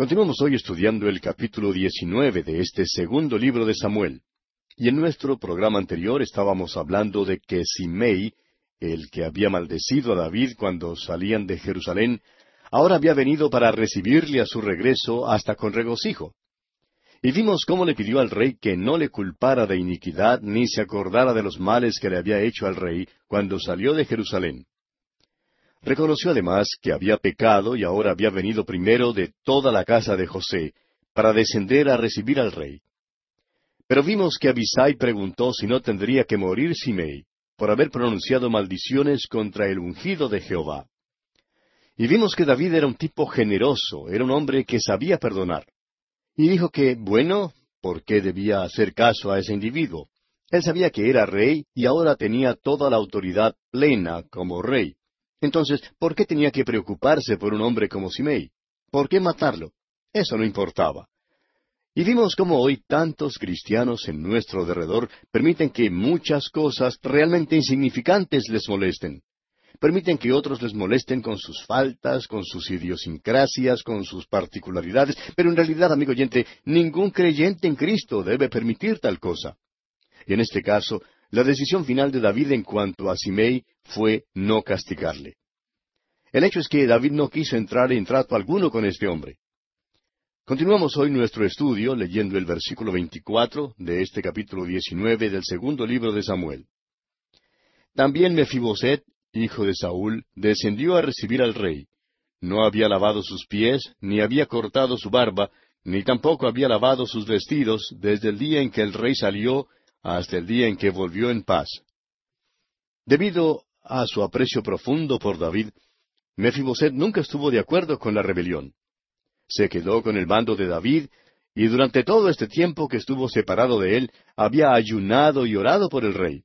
Continuamos hoy estudiando el capítulo 19 de este segundo libro de Samuel. Y en nuestro programa anterior estábamos hablando de que Simei, el que había maldecido a David cuando salían de Jerusalén, ahora había venido para recibirle a su regreso hasta con regocijo. Y vimos cómo le pidió al rey que no le culpara de iniquidad ni se acordara de los males que le había hecho al rey cuando salió de Jerusalén. Reconoció además que había pecado y ahora había venido primero de toda la casa de José, para descender a recibir al rey. Pero vimos que Abisai preguntó si no tendría que morir Simei, por haber pronunciado maldiciones contra el ungido de Jehová. Y vimos que David era un tipo generoso, era un hombre que sabía perdonar. Y dijo que, bueno, ¿por qué debía hacer caso a ese individuo? Él sabía que era rey y ahora tenía toda la autoridad plena como rey. Entonces, ¿por qué tenía que preocuparse por un hombre como Simei? ¿Por qué matarlo? Eso no importaba. Y vimos cómo hoy tantos cristianos en nuestro derredor permiten que muchas cosas realmente insignificantes les molesten. Permiten que otros les molesten con sus faltas, con sus idiosincrasias, con sus particularidades, pero en realidad, amigo oyente, ningún creyente en Cristo debe permitir tal cosa. Y en este caso, la decisión final de David en cuanto a Simei fue no castigarle. El hecho es que David no quiso entrar en trato alguno con este hombre. Continuamos hoy nuestro estudio leyendo el versículo 24 de este capítulo 19 del segundo libro de Samuel. También Mefiboset, hijo de Saúl, descendió a recibir al rey. No había lavado sus pies, ni había cortado su barba, ni tampoco había lavado sus vestidos desde el día en que el rey salió hasta el día en que volvió en paz. Debido a su aprecio profundo por David, Mefiboset nunca estuvo de acuerdo con la rebelión. Se quedó con el bando de David, y durante todo este tiempo que estuvo separado de él, había ayunado y orado por el rey.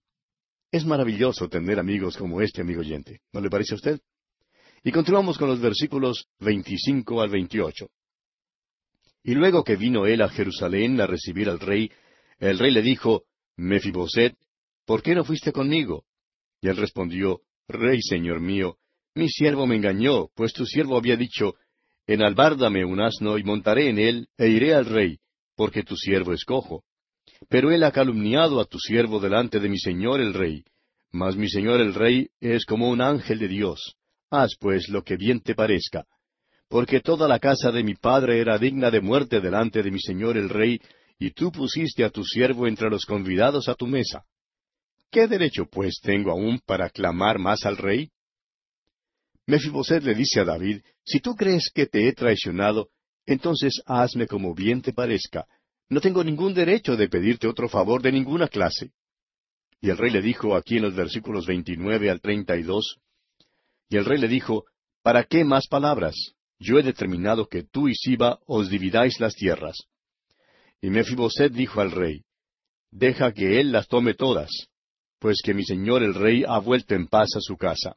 Es maravilloso tener amigos como este amigo oyente, ¿no le parece a usted? Y continuamos con los versículos 25 al 28. Y luego que vino él a Jerusalén a recibir al rey, el rey le dijo, Mefiboset, ¿por qué no fuiste conmigo? Y él respondió, Rey, señor mío, mi siervo me engañó, pues tu siervo había dicho, Enalbárdame un asno y montaré en él, e iré al rey, porque tu siervo es cojo. Pero él ha calumniado a tu siervo delante de mi señor el rey. Mas mi señor el rey es como un ángel de Dios. Haz pues lo que bien te parezca. Porque toda la casa de mi padre era digna de muerte delante de mi señor el rey, y tú pusiste a tu siervo entre los convidados a tu mesa. ¿Qué derecho, pues, tengo aún para clamar más al rey? Mefiboset le dice a David, Si tú crees que te he traicionado, entonces hazme como bien te parezca. No tengo ningún derecho de pedirte otro favor de ninguna clase. Y el rey le dijo aquí en los versículos 29 al 32, y el rey le dijo, ¿Para qué más palabras? Yo he determinado que tú y Siba os dividáis las tierras. Y Mefiboset dijo al rey, Deja que él las tome todas, pues que mi señor el rey ha vuelto en paz a su casa.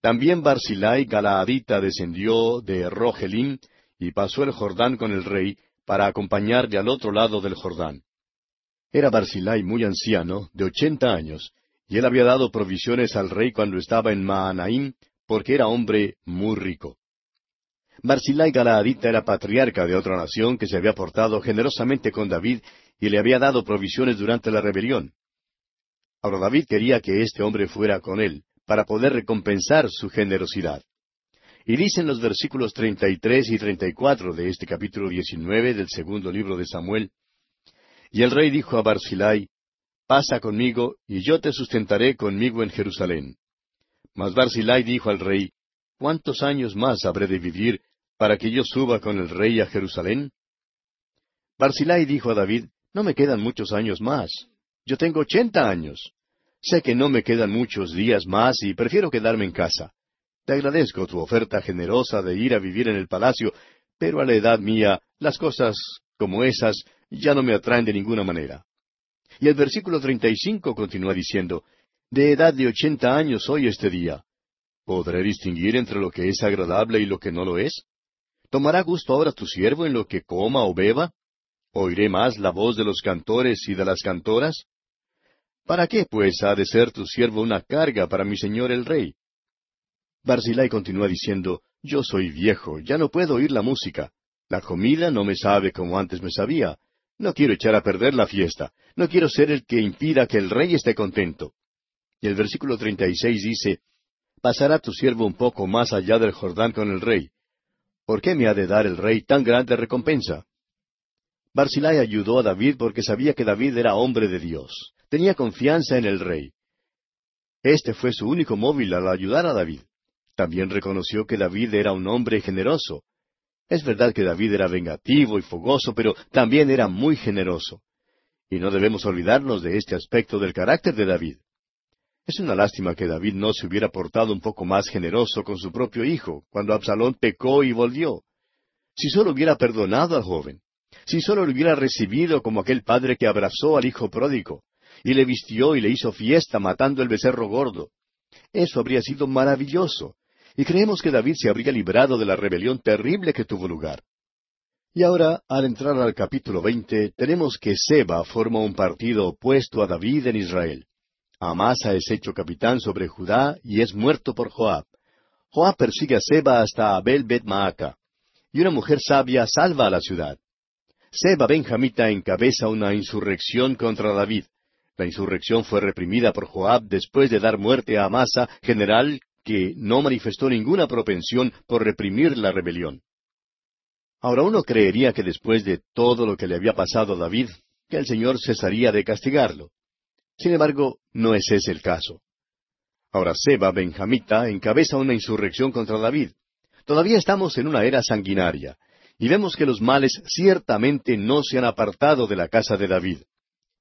También Barzilai Galaadita descendió de Rogelim y pasó el Jordán con el rey para acompañarle al otro lado del Jordán. Era Barzilai muy anciano, de ochenta años, y él había dado provisiones al rey cuando estaba en Maanaim, porque era hombre muy rico. Barzilai Galaadita era patriarca de otra nación que se había portado generosamente con David y le había dado provisiones durante la rebelión. Ahora David quería que este hombre fuera con él, para poder recompensar su generosidad. Y dicen los versículos treinta y tres y treinta y cuatro de este capítulo diecinueve del segundo libro de Samuel. Y el rey dijo a Barzilai, Pasa conmigo, y yo te sustentaré conmigo en Jerusalén. Mas Barzilai dijo al rey, ¿Cuántos años más habré de vivir para que yo suba con el rey a Jerusalén? Barzilai dijo a David, No me quedan muchos años más. Yo tengo ochenta años. Sé que no me quedan muchos días más y prefiero quedarme en casa. Te agradezco tu oferta generosa de ir a vivir en el palacio, pero a la edad mía las cosas como esas ya no me atraen de ninguna manera. Y el versículo treinta y cinco continúa diciendo, De edad de ochenta años soy este día. ¿Podré distinguir entre lo que es agradable y lo que no lo es? ¿Tomará gusto ahora tu siervo en lo que coma o beba? ¿Oiré más la voz de los cantores y de las cantoras? ¿Para qué, pues, ha de ser tu siervo una carga para mi señor el rey? Barzilai continúa diciendo, Yo soy viejo, ya no puedo oír la música. La comida no me sabe como antes me sabía. No quiero echar a perder la fiesta. No quiero ser el que impida que el rey esté contento. Y el versículo 36 dice, Pasará tu siervo un poco más allá del Jordán con el rey. ¿Por qué me ha de dar el rey tan grande recompensa? Barzilai ayudó a David porque sabía que David era hombre de Dios. Tenía confianza en el rey. Este fue su único móvil al ayudar a David. También reconoció que David era un hombre generoso. Es verdad que David era vengativo y fogoso, pero también era muy generoso. Y no debemos olvidarnos de este aspecto del carácter de David. Es una lástima que David no se hubiera portado un poco más generoso con su propio hijo, cuando Absalón pecó y volvió. Si solo hubiera perdonado al joven, si solo lo hubiera recibido como aquel padre que abrazó al hijo pródigo, y le vistió y le hizo fiesta matando el becerro gordo. Eso habría sido maravilloso, y creemos que David se habría librado de la rebelión terrible que tuvo lugar. Y ahora, al entrar al capítulo veinte, tenemos que Seba forma un partido opuesto a David en Israel. Amasa es hecho capitán sobre Judá y es muerto por Joab. Joab persigue a Seba hasta Abel Bet Maaca, y una mujer sabia salva a la ciudad. Seba Benjamita encabeza una insurrección contra David. La insurrección fue reprimida por Joab después de dar muerte a Amasa, general que no manifestó ninguna propensión por reprimir la rebelión. Ahora uno creería que después de todo lo que le había pasado a David, que el Señor cesaría de castigarlo. Sin embargo, no es ese el caso. Ahora Seba, Benjamita, encabeza una insurrección contra David. Todavía estamos en una era sanguinaria, y vemos que los males ciertamente no se han apartado de la casa de David.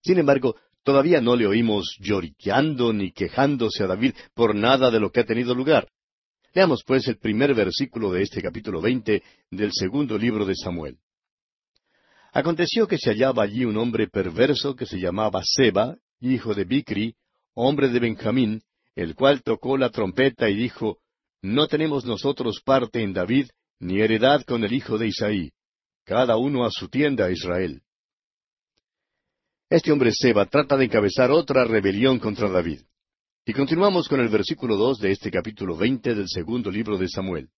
Sin embargo, todavía no le oímos lloriqueando ni quejándose a David por nada de lo que ha tenido lugar. Leamos pues el primer versículo de este capítulo veinte del segundo libro de Samuel. Aconteció que se hallaba allí un hombre perverso que se llamaba Seba, hijo de Bicri, hombre de Benjamín, el cual tocó la trompeta y dijo, No tenemos nosotros parte en David, ni heredad con el hijo de Isaí. Cada uno a su tienda, Israel. Este hombre Seba trata de encabezar otra rebelión contra David. Y continuamos con el versículo dos de este capítulo veinte del segundo libro de Samuel.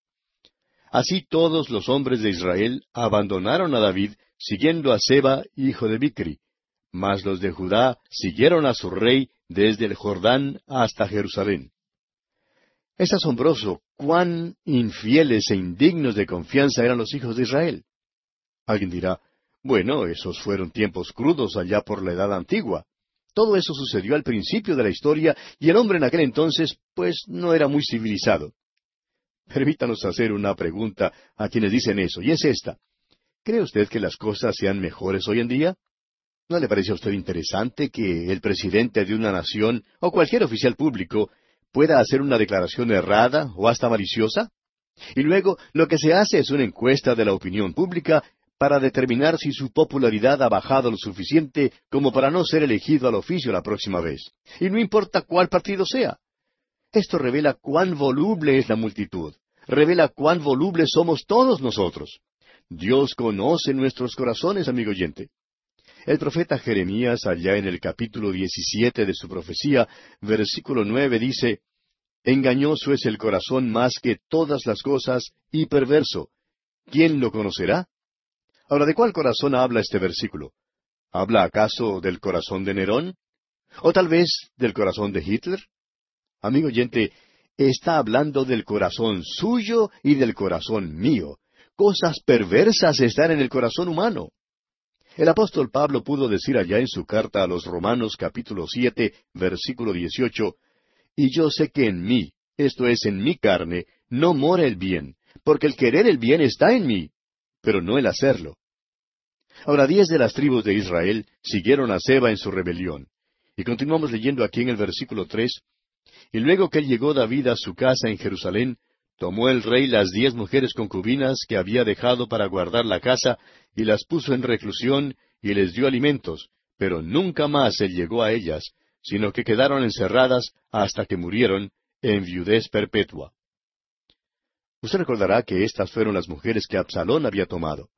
Así todos los hombres de Israel abandonaron a David, siguiendo a Seba, hijo de Bicri, mas los de Judá siguieron a su rey desde el Jordán hasta Jerusalén. Es asombroso cuán infieles e indignos de confianza eran los hijos de Israel. Alguien dirá, bueno, esos fueron tiempos crudos allá por la edad antigua. Todo eso sucedió al principio de la historia y el hombre en aquel entonces, pues, no era muy civilizado. Permítanos hacer una pregunta a quienes dicen eso, y es esta. ¿Cree usted que las cosas sean mejores hoy en día? ¿No le parece a usted interesante que el presidente de una nación o cualquier oficial público pueda hacer una declaración errada o hasta maliciosa? Y luego lo que se hace es una encuesta de la opinión pública para determinar si su popularidad ha bajado lo suficiente como para no ser elegido al oficio la próxima vez. Y no importa cuál partido sea. Esto revela cuán voluble es la multitud. Revela cuán volubles somos todos nosotros. Dios conoce nuestros corazones, amigo oyente. El profeta Jeremías, allá en el capítulo diecisiete de su profecía, versículo nueve, dice, Engañoso es el corazón más que todas las cosas y perverso. ¿Quién lo conocerá? Ahora, ¿de cuál corazón habla este versículo? ¿Habla acaso del corazón de Nerón? ¿O tal vez del corazón de Hitler? Amigo oyente, está hablando del corazón suyo y del corazón mío. Cosas perversas están en el corazón humano. El apóstol Pablo pudo decir allá en su carta a los Romanos capítulo siete, versículo dieciocho, Y yo sé que en mí, esto es en mi carne, no mora el bien, porque el querer el bien está en mí, pero no el hacerlo. Ahora diez de las tribus de Israel siguieron a Seba en su rebelión. Y continuamos leyendo aquí en el versículo tres, Y luego que llegó David a su casa en Jerusalén, Tomó el rey las diez mujeres concubinas que había dejado para guardar la casa, y las puso en reclusión, y les dio alimentos, pero nunca más él llegó a ellas, sino que quedaron encerradas hasta que murieron en viudez perpetua. Usted recordará que estas fueron las mujeres que Absalón había tomado.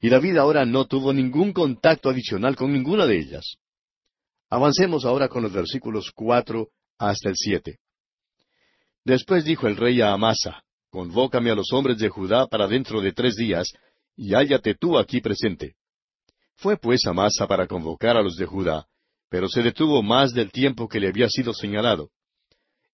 Y David ahora no tuvo ningún contacto adicional con ninguna de ellas. Avancemos ahora con los versículos cuatro hasta el siete. Después dijo el rey a Amasa, Convócame a los hombres de Judá para dentro de tres días, y hállate tú aquí presente. Fue pues Amasa para convocar a los de Judá, pero se detuvo más del tiempo que le había sido señalado.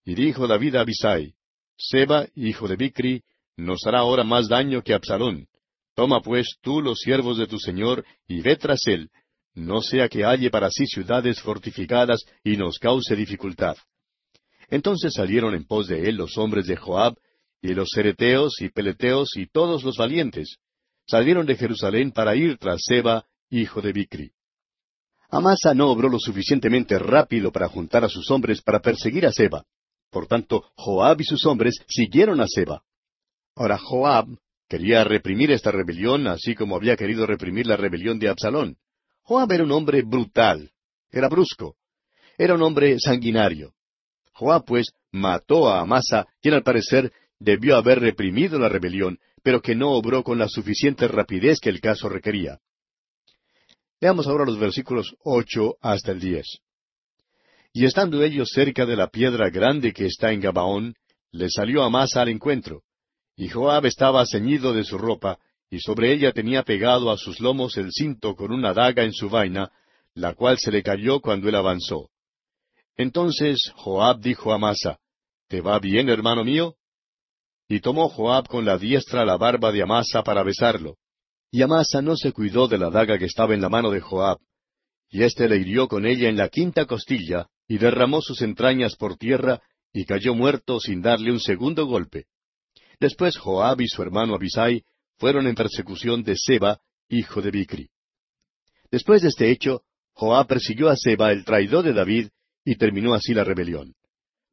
Y dijo David a Abisai, Seba, hijo de Bicri, nos hará ahora más daño que Absalón. Toma pues tú los siervos de tu señor y ve tras él, no sea que halle para sí ciudades fortificadas y nos cause dificultad. Entonces salieron en pos de él los hombres de Joab, y los cereteos y peleteos y todos los valientes. Salieron de Jerusalén para ir tras Seba, hijo de Bicri. Amasa no obró lo suficientemente rápido para juntar a sus hombres para perseguir a Seba. Por tanto, Joab y sus hombres siguieron a Seba. Ahora Joab quería reprimir esta rebelión, así como había querido reprimir la rebelión de Absalón. Joab era un hombre brutal, era brusco, era un hombre sanguinario. Joab, pues, mató a Amasa, quien al parecer debió haber reprimido la rebelión, pero que no obró con la suficiente rapidez que el caso requería. Veamos ahora los versículos ocho hasta el diez. Y estando ellos cerca de la piedra grande que está en Gabaón, le salió Amasa al encuentro. Y Joab estaba ceñido de su ropa, y sobre ella tenía pegado a sus lomos el cinto con una daga en su vaina, la cual se le cayó cuando él avanzó. Entonces Joab dijo a Amasa, ¿Te va bien, hermano mío? Y tomó Joab con la diestra la barba de Amasa para besarlo. Y Amasa no se cuidó de la daga que estaba en la mano de Joab. Y éste le hirió con ella en la quinta costilla, y derramó sus entrañas por tierra, y cayó muerto sin darle un segundo golpe. Después Joab y su hermano Abisai fueron en persecución de Seba, hijo de Bicri. Después de este hecho, Joab persiguió a Seba, el traidor de David, y terminó así la rebelión.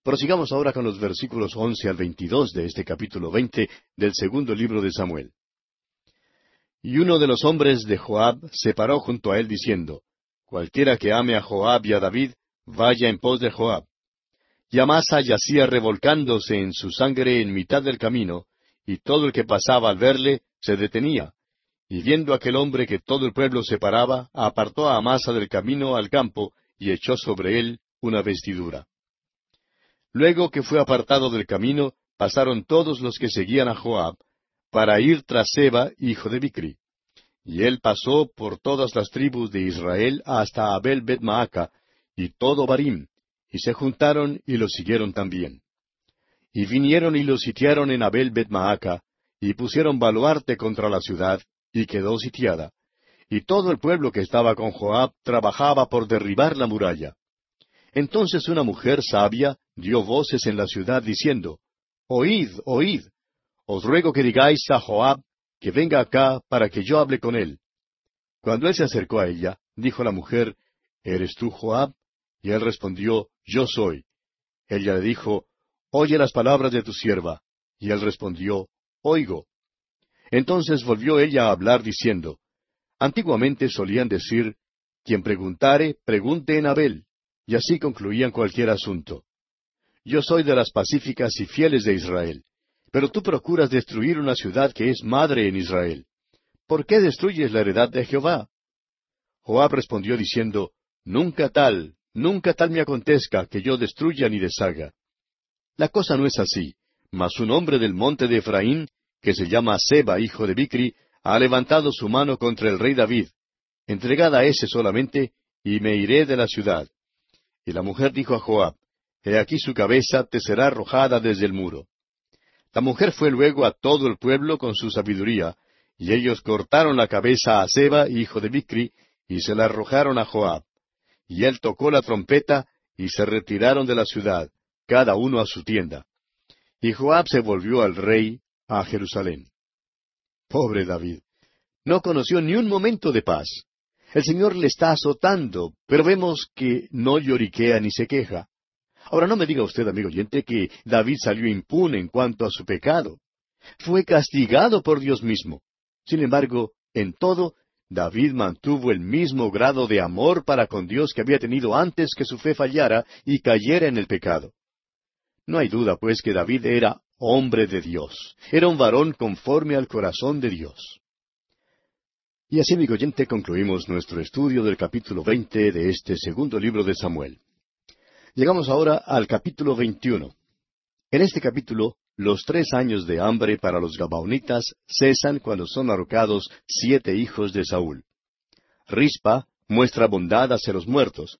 Prosigamos ahora con los versículos once al veintidós de este capítulo veinte del segundo libro de Samuel. Y uno de los hombres de Joab se paró junto a él diciendo, Cualquiera que ame a Joab y a David, vaya en pos de Joab. Y Amasa yacía revolcándose en su sangre en mitad del camino, y todo el que pasaba al verle se detenía. Y viendo aquel hombre que todo el pueblo se paraba, apartó a Amasa del camino al campo y echó sobre él una vestidura. Luego que fue apartado del camino, pasaron todos los que seguían a Joab, para ir tras Seba, hijo de Bicri. Y él pasó por todas las tribus de Israel hasta Abel Bet Maaca, y todo Barim, y se juntaron y lo siguieron también. Y vinieron y lo sitiaron en Abel Bet Maaca, y pusieron baluarte contra la ciudad, y quedó sitiada. Y todo el pueblo que estaba con Joab trabajaba por derribar la muralla. Entonces una mujer sabia dio voces en la ciudad diciendo, Oíd, oíd, os ruego que digáis a Joab que venga acá para que yo hable con él. Cuando él se acercó a ella, dijo la mujer, ¿Eres tú Joab? Y él respondió, Yo soy. Ella le dijo, Oye las palabras de tu sierva. Y él respondió, Oigo. Entonces volvió ella a hablar diciendo, Antiguamente solían decir, Quien preguntare, pregunte en Abel. Y así concluían cualquier asunto. Yo soy de las pacíficas y fieles de Israel. Pero tú procuras destruir una ciudad que es madre en Israel. ¿Por qué destruyes la heredad de Jehová? Joab respondió diciendo, Nunca tal, nunca tal me acontezca que yo destruya ni deshaga. La cosa no es así, mas un hombre del monte de Efraín, que se llama Seba, hijo de Bicri, ha levantado su mano contra el rey David. Entregada a ese solamente, y me iré de la ciudad. Y la mujer dijo a Joab, He aquí su cabeza te será arrojada desde el muro. La mujer fue luego a todo el pueblo con su sabiduría, y ellos cortaron la cabeza a Seba, hijo de Bicri, y se la arrojaron a Joab. Y él tocó la trompeta, y se retiraron de la ciudad, cada uno a su tienda. Y Joab se volvió al rey a Jerusalén. Pobre David. No conoció ni un momento de paz. El Señor le está azotando, pero vemos que no lloriquea ni se queja. Ahora no me diga usted, amigo oyente, que David salió impune en cuanto a su pecado. Fue castigado por Dios mismo. Sin embargo, en todo, David mantuvo el mismo grado de amor para con Dios que había tenido antes que su fe fallara y cayera en el pecado. No hay duda, pues, que David era hombre de Dios, era un varón conforme al corazón de Dios. Y así, amigo oyente, concluimos nuestro estudio del capítulo veinte de este segundo libro de Samuel. Llegamos ahora al capítulo veintiuno. En este capítulo, los tres años de hambre para los Gabaonitas cesan cuando son ahorcados siete hijos de Saúl. Rispa muestra bondad hacia los muertos.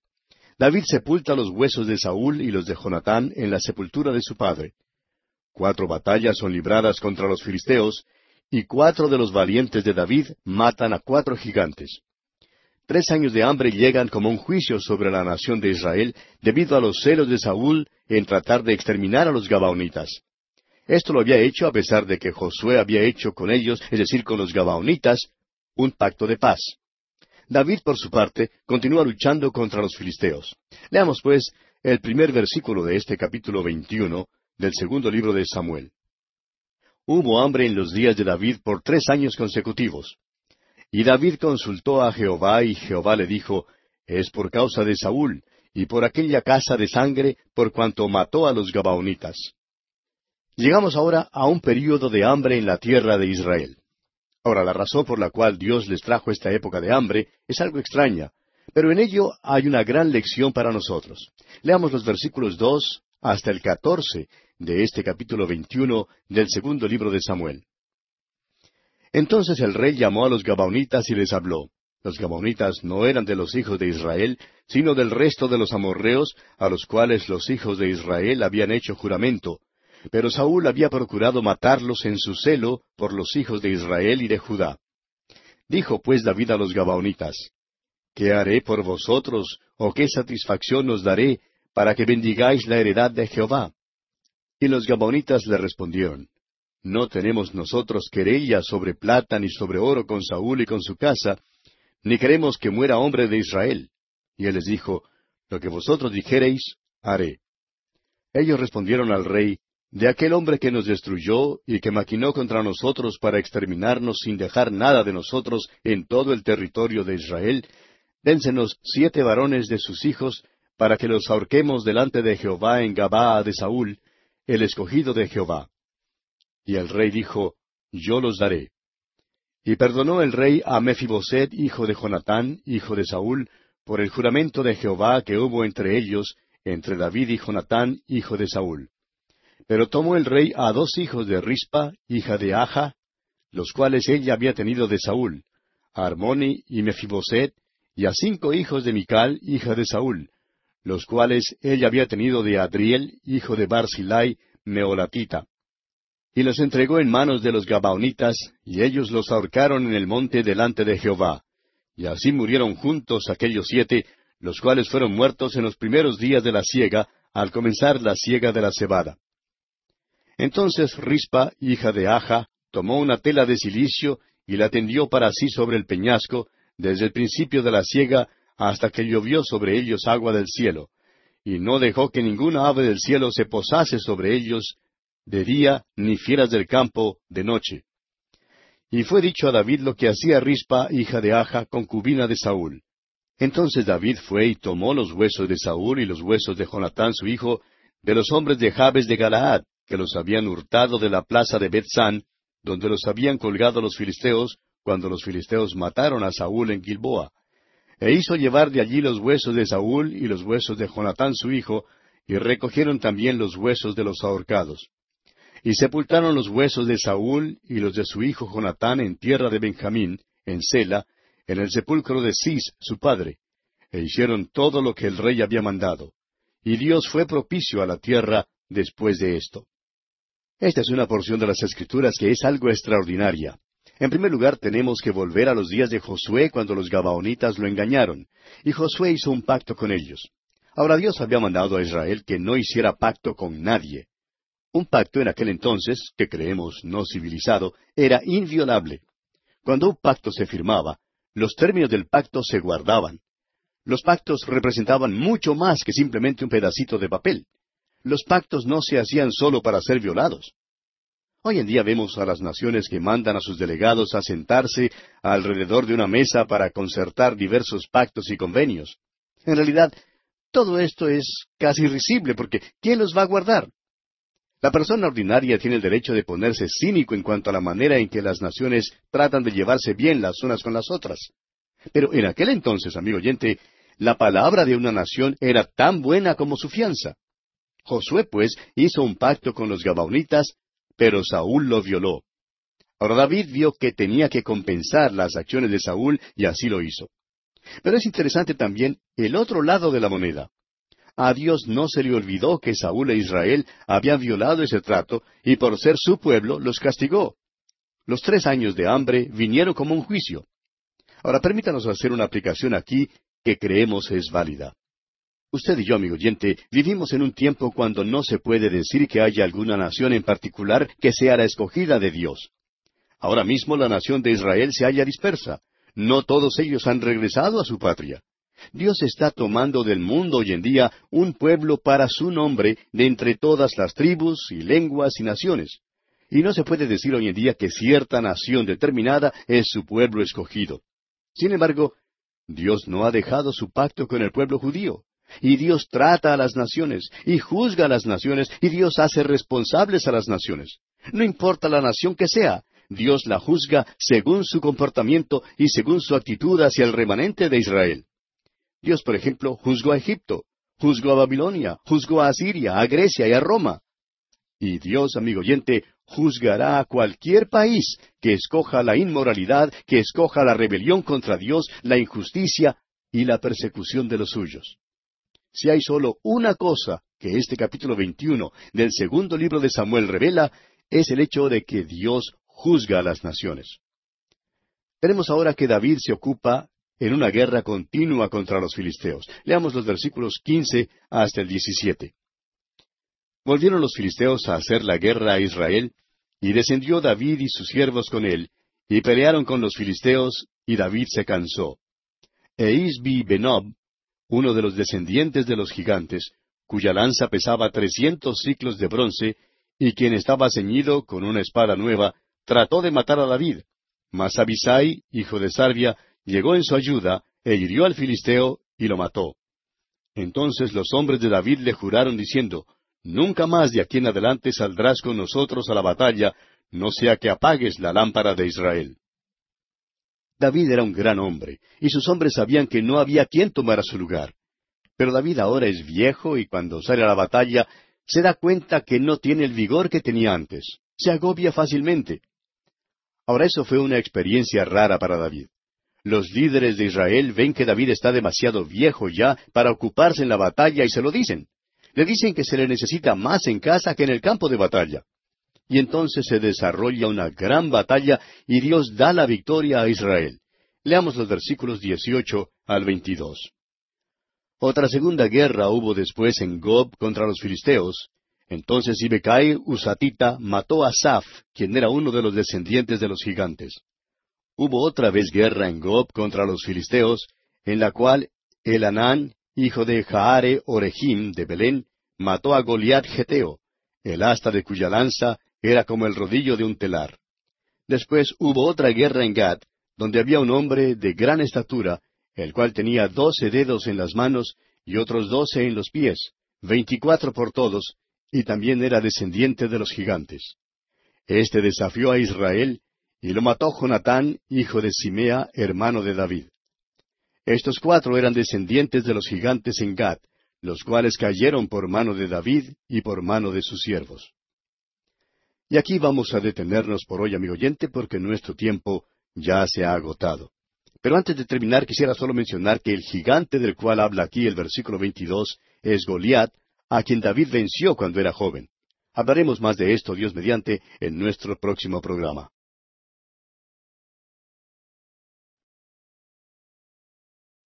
David sepulta los huesos de Saúl y los de Jonatán en la sepultura de su padre. Cuatro batallas son libradas contra los filisteos, y cuatro de los valientes de David matan a cuatro gigantes. Tres años de hambre llegan como un juicio sobre la nación de Israel debido a los celos de Saúl en tratar de exterminar a los Gabaonitas. Esto lo había hecho a pesar de que Josué había hecho con ellos, es decir, con los Gabaonitas, un pacto de paz. David, por su parte, continúa luchando contra los filisteos. Leamos, pues, el primer versículo de este capítulo 21 del segundo libro de Samuel. Hubo hambre en los días de David por tres años consecutivos. Y David consultó a Jehová, y Jehová le dijo, Es por causa de Saúl, y por aquella casa de sangre, por cuanto mató a los Gabaonitas. Llegamos ahora a un período de hambre en la tierra de Israel. Ahora, la razón por la cual Dios les trajo esta época de hambre es algo extraña, pero en ello hay una gran lección para nosotros. Leamos los versículos dos hasta el catorce de este capítulo veintiuno del segundo libro de Samuel. Entonces el rey llamó a los Gabaonitas y les habló. Los Gabaonitas no eran de los hijos de Israel, sino del resto de los amorreos, a los cuales los hijos de Israel habían hecho juramento, pero Saúl había procurado matarlos en su celo por los hijos de Israel y de Judá. Dijo pues David a los Gabaonitas, ¿Qué haré por vosotros, o qué satisfacción os daré, para que bendigáis la heredad de Jehová? Y los Gabaonitas le respondieron, No tenemos nosotros querella sobre plata ni sobre oro con Saúl y con su casa, ni queremos que muera hombre de Israel. Y él les dijo, Lo que vosotros dijereis, haré. Ellos respondieron al rey, de aquel hombre que nos destruyó y que maquinó contra nosotros para exterminarnos sin dejar nada de nosotros en todo el territorio de Israel, dénsenos siete varones de sus hijos, para que los ahorquemos delante de Jehová en Gabaa de Saúl, el escogido de Jehová. Y el rey dijo, Yo los daré. Y perdonó el rey a Mefiboset, hijo de Jonatán, hijo de Saúl, por el juramento de Jehová que hubo entre ellos, entre David y Jonatán, hijo de Saúl. Pero tomó el rey a dos hijos de Rispa, hija de Aja, los cuales ella había tenido de Saúl, a Armoni y Mefiboset, y a cinco hijos de Mical, hija de Saúl, los cuales ella había tenido de Adriel, hijo de Barzilai, Meolatita. Y los entregó en manos de los Gabaonitas, y ellos los ahorcaron en el monte delante de Jehová. Y así murieron juntos aquellos siete, los cuales fueron muertos en los primeros días de la siega, al comenzar la siega de la cebada. Entonces Rispa, hija de Aja, tomó una tela de silicio y la tendió para sí sobre el peñasco, desde el principio de la siega hasta que llovió sobre ellos agua del cielo, y no dejó que ninguna ave del cielo se posase sobre ellos de día, ni fieras del campo de noche. Y fue dicho a David lo que hacía Rispa, hija de Aja, concubina de Saúl. Entonces David fue y tomó los huesos de Saúl y los huesos de Jonatán su hijo, de los hombres de Jabes de Galaad, que los habían hurtado de la plaza de Betzán, donde los habían colgado los filisteos, cuando los filisteos mataron a Saúl en Gilboa. E hizo llevar de allí los huesos de Saúl y los huesos de Jonatán su hijo, y recogieron también los huesos de los ahorcados. Y sepultaron los huesos de Saúl y los de su hijo Jonatán en tierra de Benjamín, en Sela, en el sepulcro de Cis, su padre. E hicieron todo lo que el rey había mandado. Y Dios fue propicio a la tierra después de esto. Esta es una porción de las Escrituras que es algo extraordinaria. En primer lugar, tenemos que volver a los días de Josué cuando los Gabaonitas lo engañaron, y Josué hizo un pacto con ellos. Ahora Dios había mandado a Israel que no hiciera pacto con nadie. Un pacto en aquel entonces, que creemos no civilizado, era inviolable. Cuando un pacto se firmaba, los términos del pacto se guardaban. Los pactos representaban mucho más que simplemente un pedacito de papel. Los pactos no se hacían solo para ser violados. Hoy en día vemos a las naciones que mandan a sus delegados a sentarse alrededor de una mesa para concertar diversos pactos y convenios. En realidad, todo esto es casi risible porque ¿quién los va a guardar? La persona ordinaria tiene el derecho de ponerse cínico en cuanto a la manera en que las naciones tratan de llevarse bien las unas con las otras. Pero en aquel entonces, amigo oyente, la palabra de una nación era tan buena como su fianza. Josué, pues, hizo un pacto con los Gabaonitas pero Saúl lo violó. Ahora David vio que tenía que compensar las acciones de Saúl y así lo hizo. Pero es interesante también el otro lado de la moneda. A Dios no se le olvidó que Saúl e Israel habían violado ese trato y por ser su pueblo los castigó. Los tres años de hambre vinieron como un juicio. Ahora permítanos hacer una aplicación aquí que creemos es válida. Usted y yo, amigo oyente, vivimos en un tiempo cuando no se puede decir que haya alguna nación en particular que sea la escogida de Dios. Ahora mismo la nación de Israel se halla dispersa. No todos ellos han regresado a su patria. Dios está tomando del mundo hoy en día un pueblo para su nombre de entre todas las tribus y lenguas y naciones. Y no se puede decir hoy en día que cierta nación determinada es su pueblo escogido. Sin embargo, Dios no ha dejado su pacto con el pueblo judío. Y Dios trata a las naciones, y juzga a las naciones, y Dios hace responsables a las naciones. No importa la nación que sea, Dios la juzga según su comportamiento y según su actitud hacia el remanente de Israel. Dios, por ejemplo, juzgó a Egipto, juzgó a Babilonia, juzgó a Asiria, a Grecia y a Roma. Y Dios, amigo oyente, juzgará a cualquier país que escoja la inmoralidad, que escoja la rebelión contra Dios, la injusticia y la persecución de los suyos. Si hay solo una cosa que este capítulo 21 del segundo libro de Samuel revela, es el hecho de que Dios juzga a las naciones. Tenemos ahora que David se ocupa en una guerra continua contra los filisteos. Leamos los versículos quince hasta el diecisiete. Volvieron los filisteos a hacer la guerra a Israel, y descendió David y sus siervos con él, y pelearon con los filisteos, y David se cansó. E Isbi Benob, uno de los descendientes de los gigantes, cuya lanza pesaba trescientos ciclos de bronce, y quien estaba ceñido con una espada nueva, trató de matar a David. Mas Abisai, hijo de Sarvia, llegó en su ayuda, e hirió al filisteo, y lo mató. Entonces los hombres de David le juraron diciendo, Nunca más de aquí en adelante saldrás con nosotros a la batalla, no sea que apagues la lámpara de Israel. David era un gran hombre, y sus hombres sabían que no había quien tomara su lugar. Pero David ahora es viejo y cuando sale a la batalla se da cuenta que no tiene el vigor que tenía antes. Se agobia fácilmente. Ahora eso fue una experiencia rara para David. Los líderes de Israel ven que David está demasiado viejo ya para ocuparse en la batalla y se lo dicen. Le dicen que se le necesita más en casa que en el campo de batalla. Y entonces se desarrolla una gran batalla y Dios da la victoria a Israel. Leamos los versículos 18 al 22. Otra segunda guerra hubo después en Gob contra los filisteos, entonces Ibecai Usatita mató a Saf, quien era uno de los descendientes de los gigantes. Hubo otra vez guerra en Gob contra los filisteos, en la cual Elanán, hijo de Jaare Orejim de Belén, mató a Goliat Geteo, el asta de cuya lanza era como el rodillo de un telar. Después hubo otra guerra en Gad, donde había un hombre de gran estatura, el cual tenía doce dedos en las manos y otros doce en los pies, veinticuatro por todos, y también era descendiente de los gigantes. Este desafió a Israel, y lo mató Jonatán, hijo de Simea, hermano de David. Estos cuatro eran descendientes de los gigantes en Gad, los cuales cayeron por mano de David y por mano de sus siervos. Y aquí vamos a detenernos por hoy, amigo oyente, porque nuestro tiempo ya se ha agotado. Pero antes de terminar, quisiera solo mencionar que el gigante del cual habla aquí el versículo 22 es Goliat, a quien David venció cuando era joven. Hablaremos más de esto, Dios mediante, en nuestro próximo programa.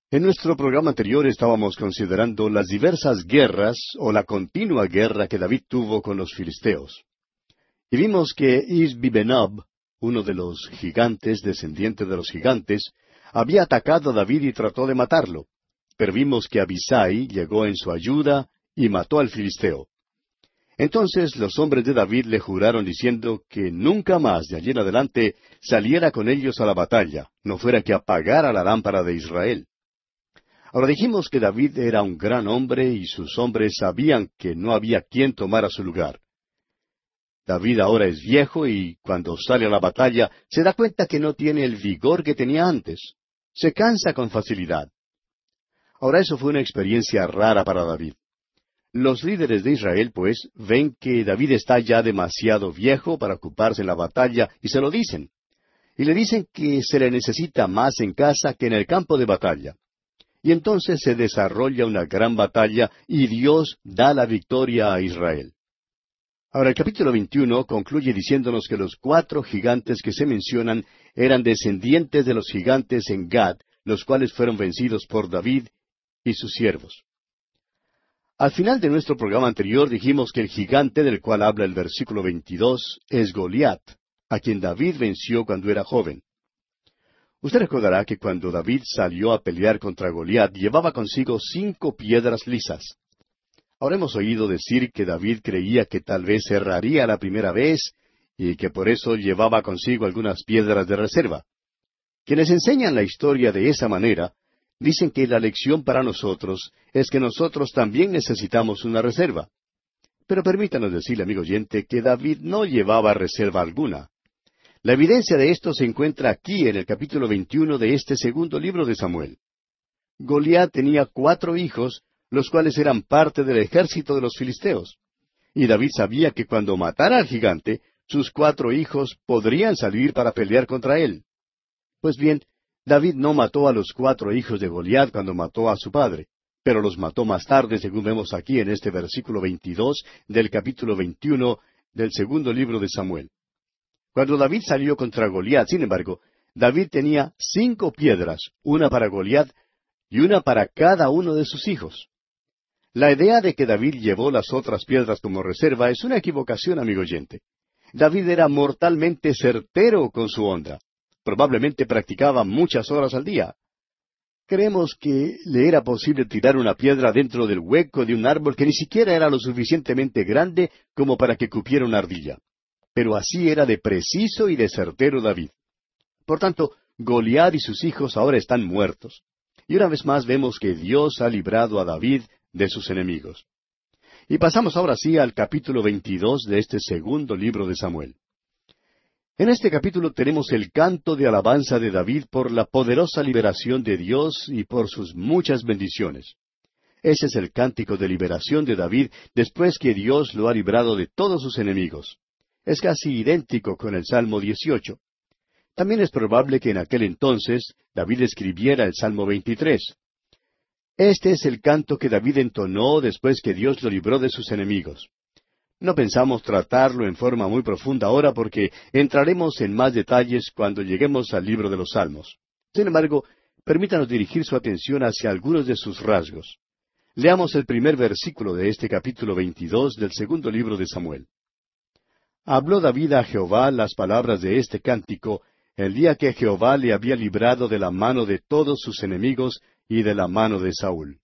En nuestro programa anterior estábamos considerando las diversas guerras o la continua guerra que David tuvo con los filisteos. Y vimos que Isbibenob, uno de los gigantes, descendiente de los gigantes, había atacado a David y trató de matarlo. Pero vimos que Abisai llegó en su ayuda y mató al filisteo. Entonces los hombres de David le juraron diciendo que nunca más de allí en adelante saliera con ellos a la batalla, no fuera que apagara la lámpara de Israel. Ahora dijimos que David era un gran hombre y sus hombres sabían que no había quien tomara su lugar. David ahora es viejo y cuando sale a la batalla se da cuenta que no tiene el vigor que tenía antes. Se cansa con facilidad. Ahora eso fue una experiencia rara para David. Los líderes de Israel, pues, ven que David está ya demasiado viejo para ocuparse en la batalla y se lo dicen. Y le dicen que se le necesita más en casa que en el campo de batalla. Y entonces se desarrolla una gran batalla y Dios da la victoria a Israel. Ahora el capítulo 21 concluye diciéndonos que los cuatro gigantes que se mencionan eran descendientes de los gigantes en Gad, los cuales fueron vencidos por David y sus siervos. Al final de nuestro programa anterior dijimos que el gigante del cual habla el versículo 22 es Goliat, a quien David venció cuando era joven. Usted recordará que cuando David salió a pelear contra Goliat llevaba consigo cinco piedras lisas. Ahora hemos oído decir que David creía que tal vez erraría la primera vez y que por eso llevaba consigo algunas piedras de reserva. Quienes enseñan la historia de esa manera dicen que la lección para nosotros es que nosotros también necesitamos una reserva. Pero permítanos decirle, amigo oyente, que David no llevaba reserva alguna. La evidencia de esto se encuentra aquí en el capítulo 21 de este segundo libro de Samuel. Goliat tenía cuatro hijos, los cuales eran parte del ejército de los filisteos. Y David sabía que cuando matara al gigante, sus cuatro hijos podrían salir para pelear contra él. Pues bien, David no mató a los cuatro hijos de Goliat cuando mató a su padre, pero los mató más tarde, según vemos aquí en este versículo 22 del capítulo 21 del segundo libro de Samuel. Cuando David salió contra Goliat, sin embargo, David tenía cinco piedras, una para Goliat y una para cada uno de sus hijos. La idea de que David llevó las otras piedras como reserva es una equivocación, amigo oyente. David era mortalmente certero con su onda probablemente practicaba muchas horas al día. Creemos que le era posible tirar una piedra dentro del hueco de un árbol que ni siquiera era lo suficientemente grande como para que cupiera una ardilla. Pero así era de preciso y de certero David. Por tanto, Goliat y sus hijos ahora están muertos. Y una vez más vemos que Dios ha librado a David de sus enemigos. Y pasamos ahora sí al capítulo 22 de este segundo libro de Samuel. En este capítulo tenemos el canto de alabanza de David por la poderosa liberación de Dios y por sus muchas bendiciones. Ese es el cántico de liberación de David después que Dios lo ha librado de todos sus enemigos. Es casi idéntico con el Salmo 18. También es probable que en aquel entonces David escribiera el Salmo 23. Este es el canto que David entonó después que Dios lo libró de sus enemigos. No pensamos tratarlo en forma muy profunda ahora porque entraremos en más detalles cuando lleguemos al libro de los Salmos. Sin embargo, permítanos dirigir su atención hacia algunos de sus rasgos. Leamos el primer versículo de este capítulo 22 del segundo libro de Samuel. Habló David a Jehová las palabras de este cántico el día que Jehová le había librado de la mano de todos sus enemigos y de la mano de Saúl.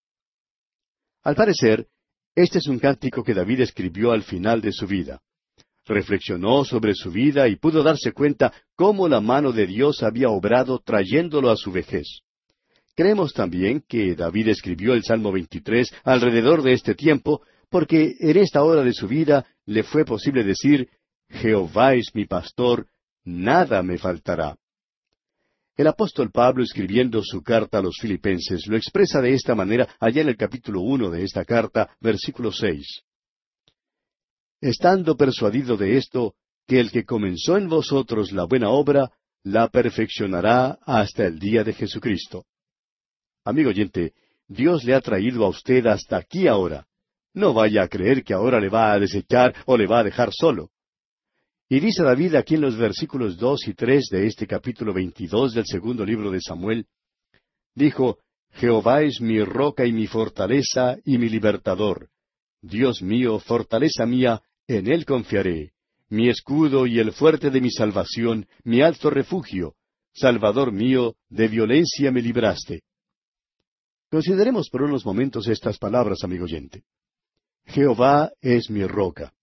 Al parecer, este es un cántico que David escribió al final de su vida. Reflexionó sobre su vida y pudo darse cuenta cómo la mano de Dios había obrado trayéndolo a su vejez. Creemos también que David escribió el Salmo 23 alrededor de este tiempo, porque en esta hora de su vida le fue posible decir, Jehová es mi pastor, nada me faltará. El apóstol Pablo, escribiendo su carta a los filipenses, lo expresa de esta manera allá en el capítulo uno de esta carta, versículo seis. Estando persuadido de esto, que el que comenzó en vosotros la buena obra, la perfeccionará hasta el día de Jesucristo. Amigo oyente, Dios le ha traído a usted hasta aquí ahora. No vaya a creer que ahora le va a desechar o le va a dejar solo. Y dice David aquí en los versículos dos y tres de este capítulo veintidós del segundo libro de Samuel, dijo, Jehová es mi roca y mi fortaleza y mi libertador. Dios mío, fortaleza mía, en él confiaré. Mi escudo y el fuerte de mi salvación, mi alto refugio. Salvador mío, de violencia me libraste. Consideremos por unos momentos estas palabras, amigo oyente. Jehová es mi roca.